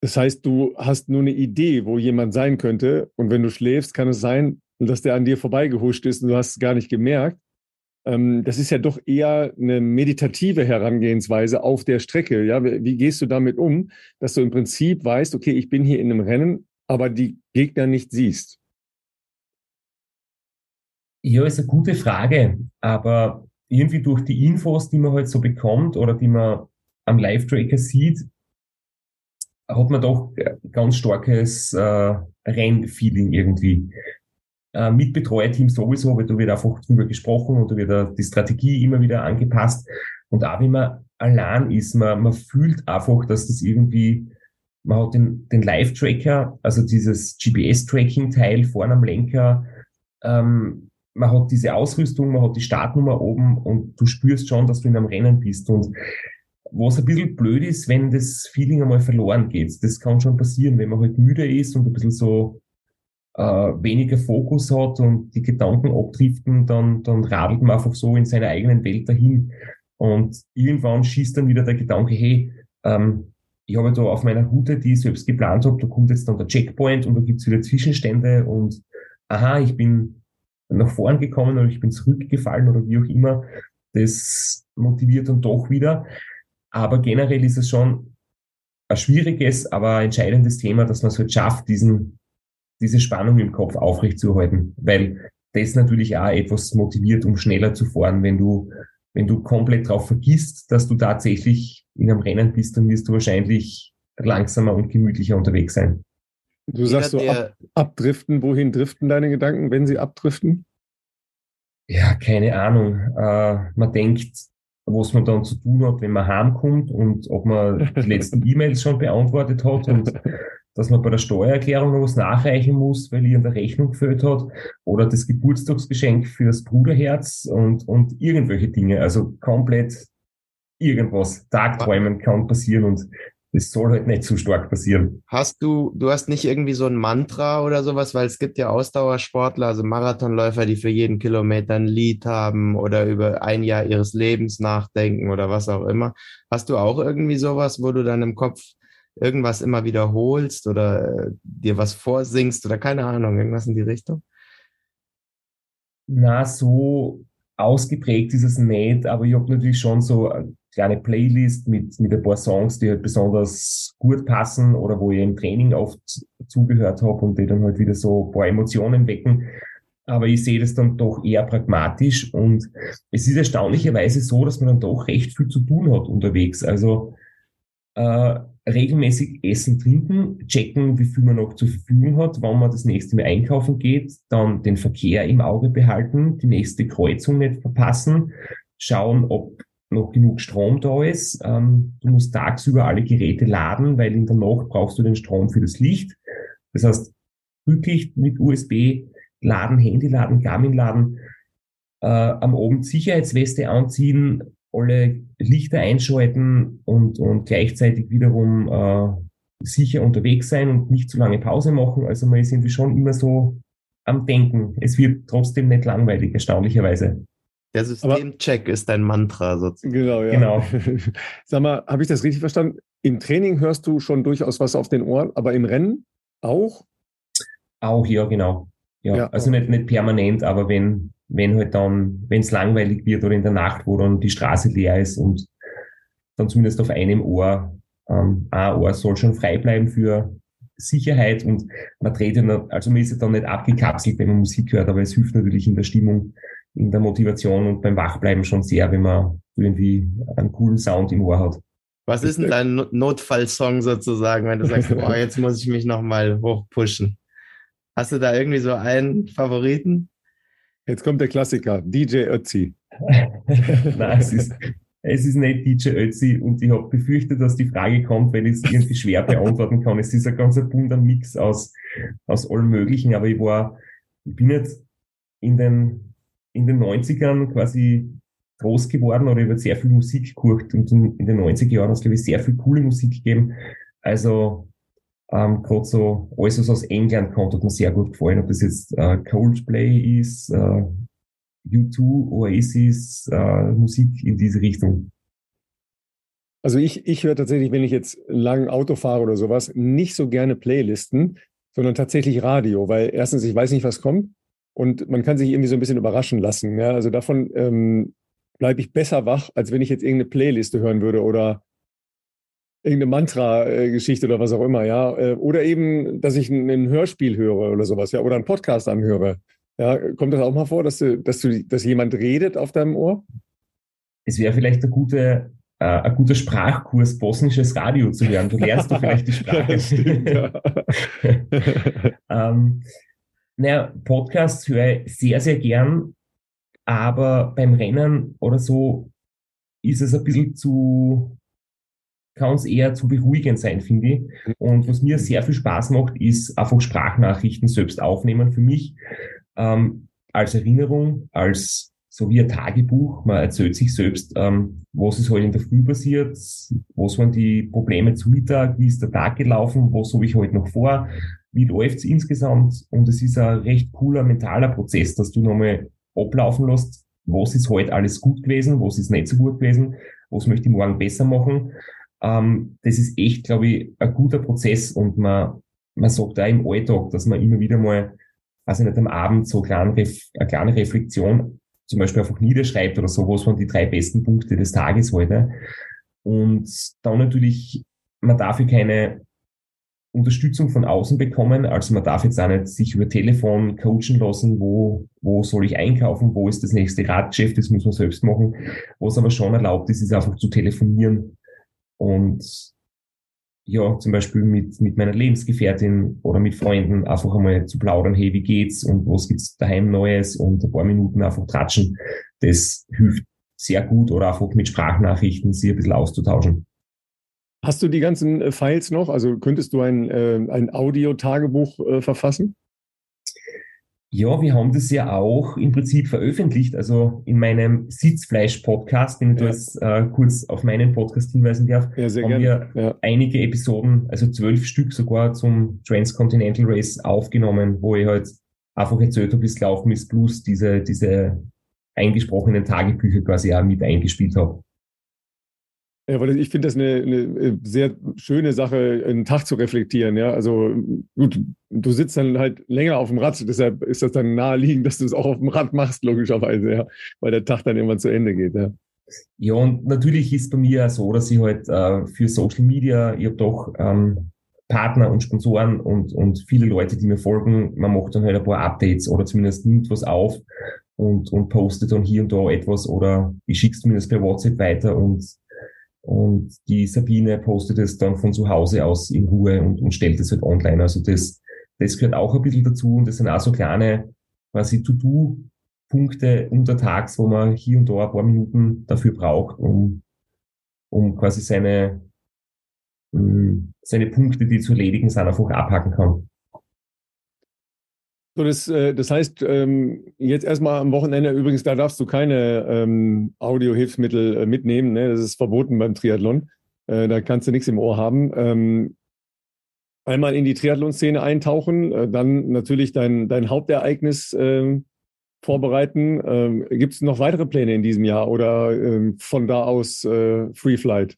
Das heißt, du hast nur eine Idee, wo jemand sein könnte. Und wenn du schläfst, kann es sein, dass der an dir vorbeigehuscht ist und du hast es gar nicht gemerkt. Ähm, das ist ja doch eher eine meditative Herangehensweise auf der Strecke. Ja, wie gehst du damit um, dass du im Prinzip weißt, okay, ich bin hier in einem Rennen, aber die Gegner nicht siehst? Ja, ist eine gute Frage, aber irgendwie durch die Infos, die man halt so bekommt oder die man am Live-Tracker sieht, hat man doch ganz starkes äh, Rennfeeling irgendwie. Äh, mit Betreuerteam sowieso, weil da wird einfach drüber gesprochen und da wird die Strategie immer wieder angepasst. Und auch wenn man allein ist, man, man fühlt einfach, dass das irgendwie, man hat den, den Live-Tracker, also dieses GPS-Tracking-Teil vorne am Lenker, ähm, man hat diese Ausrüstung, man hat die Startnummer oben und du spürst schon, dass du in einem Rennen bist. Und was ein bisschen blöd ist, wenn das Feeling einmal verloren geht. Das kann schon passieren, wenn man halt müde ist und ein bisschen so äh, weniger Fokus hat und die Gedanken abdriften, dann, dann radelt man einfach so in seiner eigenen Welt dahin. Und irgendwann schießt dann wieder der Gedanke, hey, ähm, ich habe da auf meiner Route, die ich selbst geplant habe, da kommt jetzt dann der Checkpoint und da gibt's wieder Zwischenstände und aha, ich bin nach vorn gekommen oder ich bin zurückgefallen oder wie auch immer. Das motiviert dann doch wieder. Aber generell ist es schon ein schwieriges, aber entscheidendes Thema, dass man es halt schafft, diesen, diese Spannung im Kopf aufrechtzuerhalten. Weil das natürlich auch etwas motiviert, um schneller zu fahren, wenn du wenn du komplett darauf vergisst, dass du tatsächlich in einem Rennen bist, dann wirst du wahrscheinlich langsamer und gemütlicher unterwegs sein. Du sagst so ab, abdriften, wohin driften deine Gedanken, wenn sie abdriften? Ja, keine Ahnung. Äh, man denkt, was man dann zu tun hat, wenn man heimkommt und ob man die letzten E-Mails schon beantwortet hat und dass man bei der Steuererklärung noch was nachreichen muss, weil ihr in der Rechnung gefällt hat, oder das Geburtstagsgeschenk fürs Bruderherz und, und irgendwelche Dinge. Also komplett irgendwas. Tagträumen kann passieren und das soll halt nicht zu stark passieren. Hast du, du hast nicht irgendwie so ein Mantra oder sowas, weil es gibt ja Ausdauersportler, also Marathonläufer, die für jeden Kilometer ein Lied haben oder über ein Jahr ihres Lebens nachdenken oder was auch immer. Hast du auch irgendwie sowas, wo du dann im Kopf irgendwas immer wiederholst oder äh, dir was vorsingst oder keine Ahnung, irgendwas in die Richtung? Na, so ausgeprägt ist es nicht, aber ich habe natürlich schon so eine kleine Playlist mit, mit ein paar Songs, die halt besonders gut passen oder wo ich im Training oft zugehört habe und die dann halt wieder so ein paar Emotionen wecken. Aber ich sehe das dann doch eher pragmatisch und es ist erstaunlicherweise so, dass man dann doch recht viel zu tun hat unterwegs. Also äh, regelmäßig essen, trinken, checken, wie viel man noch zur Verfügung hat, wann man das nächste Mal einkaufen geht, dann den Verkehr im Auge behalten, die nächste Kreuzung nicht verpassen, schauen, ob noch genug Strom da ist. Ähm, du musst tagsüber alle Geräte laden, weil in der Nacht brauchst du den Strom für das Licht. Das heißt, Rücklicht mit USB laden, Handy laden, Garmin laden, äh, am Abend Sicherheitsweste anziehen, alle Lichter einschalten und, und gleichzeitig wiederum äh, sicher unterwegs sein und nicht zu lange Pause machen. Also man ist irgendwie schon immer so am Denken. Es wird trotzdem nicht langweilig, erstaunlicherweise. Der Systemcheck ist dein Mantra sozusagen. Genau, ja. Genau. Sag mal, habe ich das richtig verstanden? Im Training hörst du schon durchaus was auf den Ohren, aber im Rennen auch? Auch, ja, genau. Ja, ja also nicht, nicht permanent, aber wenn, wenn halt dann, wenn es langweilig wird oder in der Nacht, wo dann die Straße leer ist und dann zumindest auf einem Ohr, ähm, ein Ohr soll schon frei bleiben für Sicherheit und man dreht ja, also man ist ja dann nicht abgekapselt, wenn man Musik hört, aber es hilft natürlich in der Stimmung, in der Motivation und beim Wachbleiben schon sehr, wenn man irgendwie einen coolen Sound im Ohr hat. Was ist denn dein Notfallsong sozusagen, wenn du sagst, boah, jetzt muss ich mich nochmal hochpushen? Hast du da irgendwie so einen Favoriten? Jetzt kommt der Klassiker, DJ Ötzi. Nein, es ist, es ist nicht DJ Ötzi und ich habe befürchtet, dass die Frage kommt, weil ich es irgendwie schwer beantworten kann. Es ist ein ganz bunter Mix aus, aus allem Möglichen, aber ich war, ich bin jetzt in den, in den 90ern quasi groß geworden oder ich habe sehr viel Musik geguckt und in den 90er Jahren hat es, glaube ich, sehr viel coole Musik gegeben. Also ähm, Gerade so alles, was aus England kommt, hat mir sehr gut gefallen. Ob das jetzt äh, Coldplay ist, äh, U2, Oasis, äh, Musik in diese Richtung. Also ich, ich höre tatsächlich, wenn ich jetzt lang Auto fahre oder sowas, nicht so gerne Playlisten, sondern tatsächlich Radio, weil erstens, ich weiß nicht, was kommt und man kann sich irgendwie so ein bisschen überraschen lassen. Ja? Also davon ähm, bleibe ich besser wach, als wenn ich jetzt irgendeine Playliste hören würde oder irgendeine Mantra-Geschichte oder was auch immer, ja. Äh, oder eben, dass ich ein, Hörspiel höre oder sowas, ja, oder einen Podcast anhöre. Ja, kommt das auch mal vor, dass du, dass du, dass jemand redet auf deinem Ohr? Es wäre vielleicht eine gute, äh, ein guter Sprachkurs, bosnisches Radio zu lernen. Du lernst doch vielleicht die Sprache. stimmt, ja. ähm, naja, Podcasts höre ich sehr, sehr gern, aber beim Rennen oder so ist es ein bisschen zu, kann es eher zu beruhigend sein, finde ich. Und was mir sehr viel Spaß macht, ist einfach Sprachnachrichten selbst aufnehmen für mich. Ähm, als Erinnerung, als so wie ein Tagebuch. Man erzählt sich selbst, ähm, was ist heute in der Früh passiert, was waren die Probleme zu Mittag, wie ist der Tag gelaufen, was habe ich heute noch vor, wie läuft's insgesamt. Und es ist ein recht cooler mentaler Prozess, dass du nochmal ablaufen lässt, was ist heute alles gut gewesen, was ist nicht so gut gewesen, was möchte ich morgen besser machen. Ähm, das ist echt, glaube ich, ein guter Prozess und man, man sagt auch im Alltag, dass man immer wieder mal, also nicht am Abend so eine kleine, eine kleine Reflexion zum Beispiel einfach niederschreibt oder so, was waren die drei besten Punkte des Tages heute. Und dann natürlich, man darf ja keine Unterstützung von außen bekommen. Also man darf jetzt auch nicht sich über Telefon coachen lassen, wo, wo soll ich einkaufen, wo ist das nächste Radgeschäft, das muss man selbst machen. Was aber schon erlaubt ist, ist einfach zu telefonieren und ja, zum Beispiel mit, mit meiner Lebensgefährtin oder mit Freunden einfach einmal zu plaudern, hey, wie geht's und was gibt's daheim Neues und ein paar Minuten einfach tratschen. Das hilft sehr gut oder einfach mit Sprachnachrichten sie ein bisschen auszutauschen. Hast du die ganzen äh, Files noch? Also könntest du ein, äh, ein Audio-Tagebuch äh, verfassen? Ja, wir haben das ja auch im Prinzip veröffentlicht. Also in meinem Sitzfleisch-Podcast, wenn ich ja. das äh, kurz auf meinen Podcast hinweisen darf, ja, haben gerne. wir ja. einige Episoden, also zwölf Stück sogar zum Transcontinental Race aufgenommen, wo ich halt einfach erzählt habe, wie es laufen ist, plus diese, diese eingesprochenen Tagebücher quasi auch mit eingespielt habe. Ja, weil ich finde das eine, eine, äh, sehr schöne Sache, einen Tag zu reflektieren. Ja, also gut, du sitzt dann halt länger auf dem Rad, deshalb ist das dann naheliegend, dass du es auch auf dem Rad machst, logischerweise, ja, weil der Tag dann irgendwann zu Ende geht. Ja. Ja, und natürlich ist bei mir so, dass ich halt äh, für Social Media, ich habe doch ähm, Partner und Sponsoren und, und viele Leute, die mir folgen. Man macht dann halt ein paar Updates oder zumindest nimmt was auf und, und postet dann hier und da etwas oder ich schicke es zumindest per WhatsApp weiter und und die Sabine postet es dann von zu Hause aus in Ruhe und, und stellt es halt online. Also das, das gehört auch ein bisschen dazu und das sind auch so kleine quasi To-Do-Punkte untertags, wo man hier und da ein paar Minuten dafür braucht, um, um quasi seine, hm, seine Punkte, die zu erledigen sind, einfach abhaken kann. So, das, äh, das heißt, ähm, jetzt erstmal am Wochenende, übrigens, da darfst du keine ähm, Audio-Hilfsmittel äh, mitnehmen. Ne? Das ist verboten beim Triathlon. Äh, da kannst du nichts im Ohr haben. Ähm, einmal in die Triathlon-Szene eintauchen, dann natürlich dein, dein Hauptereignis vorbereiten. Ähm, Gibt es noch weitere Pläne in diesem Jahr oder von da aus Free Flight?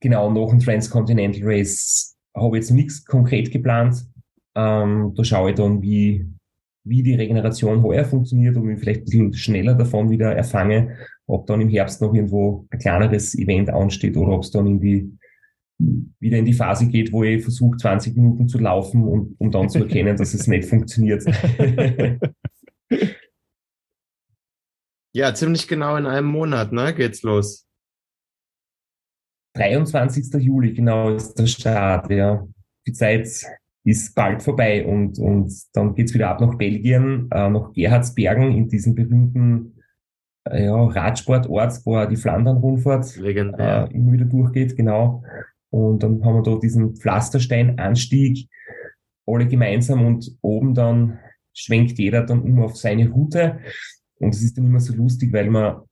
Genau, noch ein Transcontinental Race habe ich jetzt nichts konkret geplant. Ähm, da schaue ich dann, wie, wie die Regeneration heuer funktioniert und mich vielleicht ein bisschen schneller davon wieder erfange, ob dann im Herbst noch irgendwo ein kleineres Event ansteht oder ob es dann in die wieder in die Phase geht, wo ich versuche, 20 Minuten zu laufen, und, um dann zu erkennen, dass es nicht funktioniert. ja, ziemlich genau in einem Monat, ne, geht's los. 23. Juli, genau, ist der Start, ja. Die Zeit ist bald vorbei und, und dann geht's wieder ab nach Belgien, äh, nach Gerhardsbergen in diesem berühmten äh, ja, Radsportort, wo die Flandern-Rundfahrt äh, immer wieder durchgeht, genau. Und dann haben wir da diesen Pflasterstein-Anstieg, alle gemeinsam und oben dann schwenkt jeder dann um auf seine Route. Und es ist dann immer so lustig, weil man,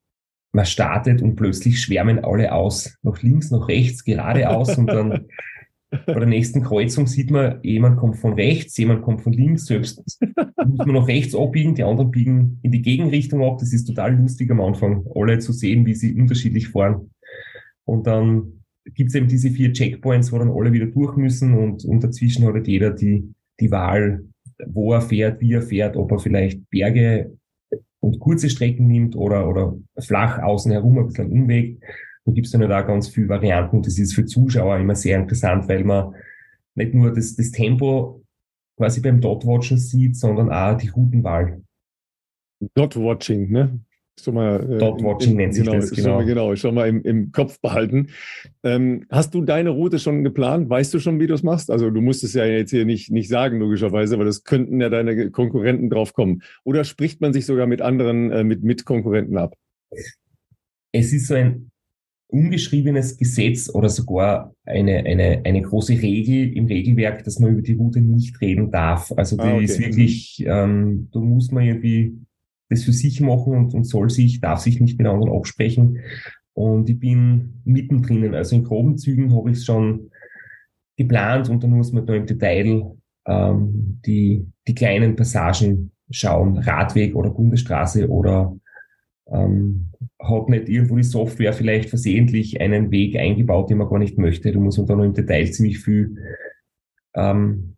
man startet und plötzlich schwärmen alle aus. Nach links, nach rechts, geradeaus und dann bei der nächsten Kreuzung sieht man, jemand kommt von rechts, jemand kommt von links, selbst muss man noch rechts abbiegen, die anderen biegen in die Gegenrichtung ab. Das ist total lustig am Anfang, alle zu sehen, wie sie unterschiedlich fahren. Und dann gibt es eben diese vier Checkpoints, wo dann alle wieder durch müssen und, und dazwischen hat halt jeder die, die Wahl, wo er fährt, wie er fährt, ob er vielleicht Berge und kurze Strecken nimmt oder, oder flach außen herum ein bisschen Umweg. Da gibt es dann halt auch ganz viele Varianten. Das ist für Zuschauer immer sehr interessant, weil man nicht nur das, das Tempo quasi beim Dot-Watchen sieht, sondern auch die Routenwahl. Dot-Watching, ne? Schon mal, äh, Dot-Watching nennt sich genau, das, genau. Schon mal, genau, schon mal im, im Kopf behalten. Ähm, hast du deine Route schon geplant? Weißt du schon, wie du es machst? Also du musst es ja jetzt hier nicht, nicht sagen, logischerweise, weil das könnten ja deine Konkurrenten drauf kommen. Oder spricht man sich sogar mit anderen, äh, mit Mitkonkurrenten ab? Es ist so ein ungeschriebenes Gesetz oder sogar eine, eine, eine große Regel im Regelwerk, dass man über die Route nicht reden darf. Also die ah, okay. ist wirklich, ähm, da muss man irgendwie das für sich machen und, und soll sich, darf sich nicht mit anderen absprechen. Und ich bin mittendrin. Also in groben Zügen habe ich es schon geplant und dann muss man da im Detail ähm, die, die kleinen Passagen schauen, Radweg oder Bundesstraße oder ähm, hat nicht irgendwo die Software vielleicht versehentlich einen Weg eingebaut, den man gar nicht möchte. Da muss man da noch im Detail ziemlich viel ähm,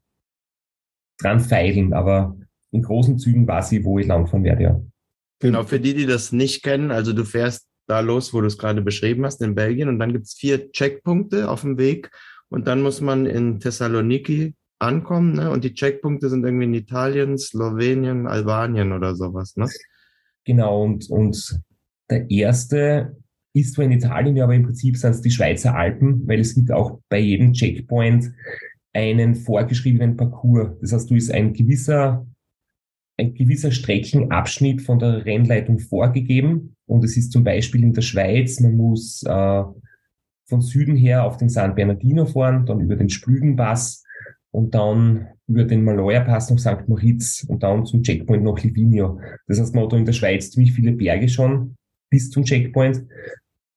dran feilen, aber in großen Zügen weiß ich, wo ich langfahren werde, ja. Genau, für die, die das nicht kennen, also du fährst da los, wo du es gerade beschrieben hast, in Belgien, und dann gibt es vier Checkpunkte auf dem Weg und dann muss man in Thessaloniki ankommen, ne? Und die Checkpunkte sind irgendwie in Italien, Slowenien, Albanien oder sowas, ne? Genau, und, und der erste ist zwar in Italien, aber im Prinzip sind es die Schweizer Alpen, weil es gibt auch bei jedem Checkpoint einen vorgeschriebenen Parcours. Das heißt, du ist ein gewisser, ein gewisser Streckenabschnitt von der Rennleitung vorgegeben. Und es ist zum Beispiel in der Schweiz, man muss äh, von Süden her auf den San Bernardino fahren, dann über den Splügenpass und dann über den Maloja Pass nach St. Moritz und dann zum Checkpoint nach Livigno. Das heißt, man hat da in der Schweiz ziemlich viele Berge schon bis zum Checkpoint.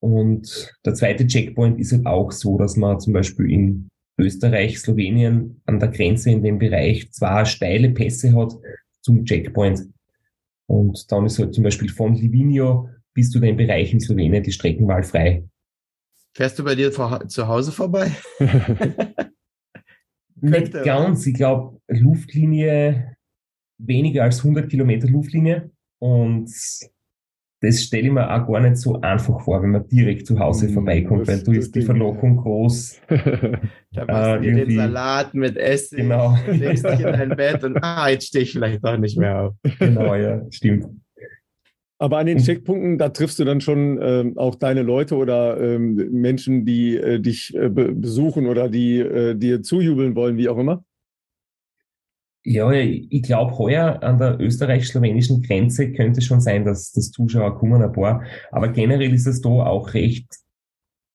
Und der zweite Checkpoint ist halt auch so, dass man zum Beispiel in Österreich, Slowenien an der Grenze in dem Bereich zwar steile Pässe hat zum Checkpoint. Und dann ist halt zum Beispiel von Livigno bis zu dem Bereich in Slowenien die Streckenwahl frei. Fährst du bei dir zu Hause vorbei? Nicht ganz. Ich glaube, Luftlinie weniger als 100 Kilometer Luftlinie. Und das stelle ich mir auch gar nicht so einfach vor, wenn man direkt zu Hause mm, vorbeikommt, weil du ist die Verlockung groß. da machst äh, du den Salat mit Essen, genau. legst dich in dein Bett und ah, jetzt stehe ich vielleicht doch nicht mehr auf. Genau, ja, stimmt. Aber an den Checkpunkten, da triffst du dann schon ähm, auch deine Leute oder ähm, Menschen, die äh, dich äh, besuchen oder die äh, dir zujubeln wollen, wie auch immer? Ja, ich glaube, heuer an der österreich-slowenischen Grenze könnte schon sein, dass das Zuschauer kommen ein paar. Aber generell ist es da auch recht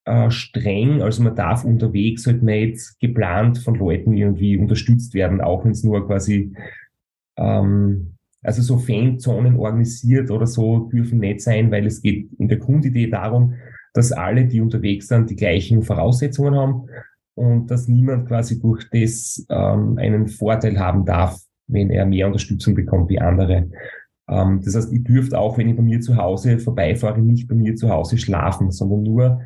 äh, streng. Also man darf unterwegs halt nicht geplant von Leuten irgendwie unterstützt werden, auch wenn es nur quasi, ähm, also so Fanzonen organisiert oder so dürfen nicht sein, weil es geht in der Grundidee darum, dass alle, die unterwegs sind, die gleichen Voraussetzungen haben und dass niemand quasi durch das ähm, einen Vorteil haben darf, wenn er mehr Unterstützung bekommt wie andere. Ähm, das heißt, ich dürfte auch, wenn ich bei mir zu Hause vorbeifahre, nicht bei mir zu Hause schlafen, sondern nur,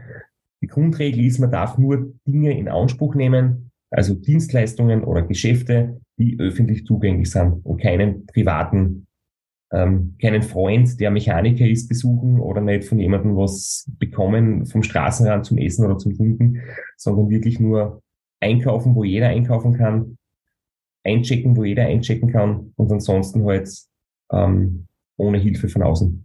die Grundregel ist, man darf nur Dinge in Anspruch nehmen, also Dienstleistungen oder Geschäfte, die öffentlich zugänglich sind und keinen privaten ähm, keinen Freund, der Mechaniker ist, besuchen oder nicht von jemandem was bekommen vom Straßenrand zum Essen oder zum Trinken, sondern wirklich nur einkaufen, wo jeder einkaufen kann, einchecken, wo jeder einchecken kann und ansonsten halt ähm, ohne Hilfe von außen.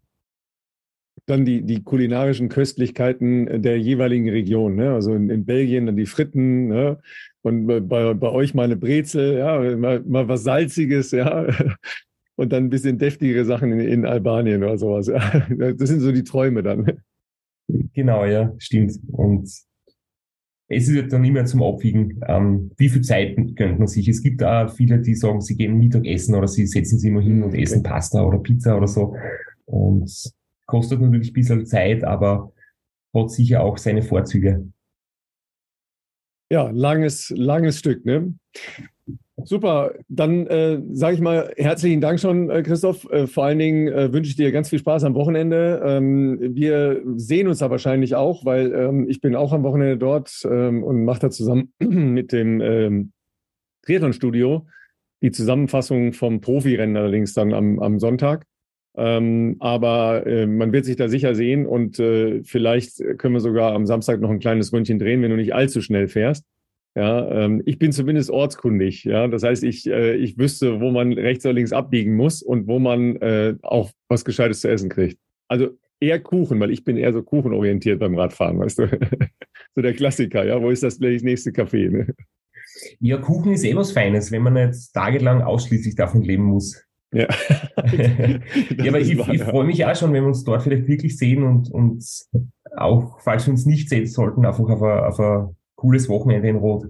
Dann die, die kulinarischen Köstlichkeiten der jeweiligen Region. Ne? Also in, in Belgien dann die Fritten ne? und bei, bei euch mal eine Brezel, ja, mal, mal was Salziges, ja und dann ein bisschen deftigere Sachen in, in Albanien oder sowas. Das sind so die Träume dann. Genau, ja, stimmt. Und es ist dann immer zum Abwiegen, ähm, wie viel Zeit gönnt man sich. Es gibt auch viele, die sagen, sie gehen Mittagessen oder sie setzen sich immer hin und essen Pasta oder Pizza oder so. Und kostet natürlich ein bisschen Zeit, aber hat sicher auch seine Vorzüge. Ja, langes, langes Stück, ne? Super, dann äh, sage ich mal herzlichen Dank schon, äh, Christoph. Äh, vor allen Dingen äh, wünsche ich dir ganz viel Spaß am Wochenende. Ähm, wir sehen uns da wahrscheinlich auch, weil ähm, ich bin auch am Wochenende dort ähm, und mache da zusammen mit dem ähm, Triathlon-Studio die Zusammenfassung vom Profirennen allerdings dann am, am Sonntag. Ähm, aber äh, man wird sich da sicher sehen und äh, vielleicht können wir sogar am Samstag noch ein kleines Ründchen drehen, wenn du nicht allzu schnell fährst. Ja, ähm, ich bin zumindest ortskundig. Ja, das heißt, ich, äh, ich wüsste, wo man rechts oder links abbiegen muss und wo man äh, auch was Gescheites zu essen kriegt. Also eher Kuchen, weil ich bin eher so kuchenorientiert beim Radfahren, weißt du. so der Klassiker, ja. Wo ist das nächste Café? Ne? Ja, Kuchen ist eh was Feines, wenn man nicht tagelang ausschließlich davon leben muss. Ja, ja aber ich, ich freue mich auch schon, wenn wir uns dort vielleicht wirklich sehen und, und auch, falls wir uns nicht sehen sollten, einfach auf ein, auf ein cooles Wochenende in Rot.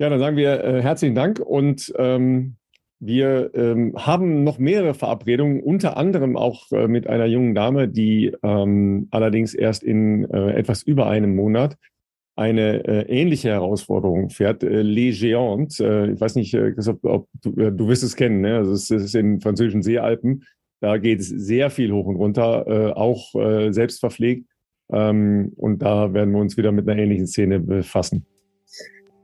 Ja, dann sagen wir äh, herzlichen Dank und ähm, Wir ähm, haben noch mehrere Verabredungen, unter anderem auch äh, mit einer jungen Dame, die ähm, allerdings erst in äh, etwas über einem Monat eine äh, ähnliche Herausforderung fährt, äh, Les Géantes. Äh, ich weiß nicht, äh, ob, ob du, äh, du wirst es kennen, ne? also es, es ist in französischen Seealpen. Da geht es sehr viel hoch und runter, äh, auch äh, selbst verpflegt. Ähm, und da werden wir uns wieder mit einer ähnlichen Szene befassen.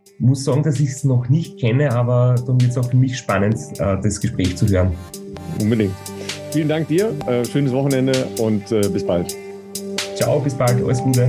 Ich muss sagen, dass ich es noch nicht kenne, aber dann wird es auch für mich spannend, äh, das Gespräch zu hören. Unbedingt. Vielen Dank dir, äh, schönes Wochenende und äh, bis bald. Ciao, bis bald, alles Gute.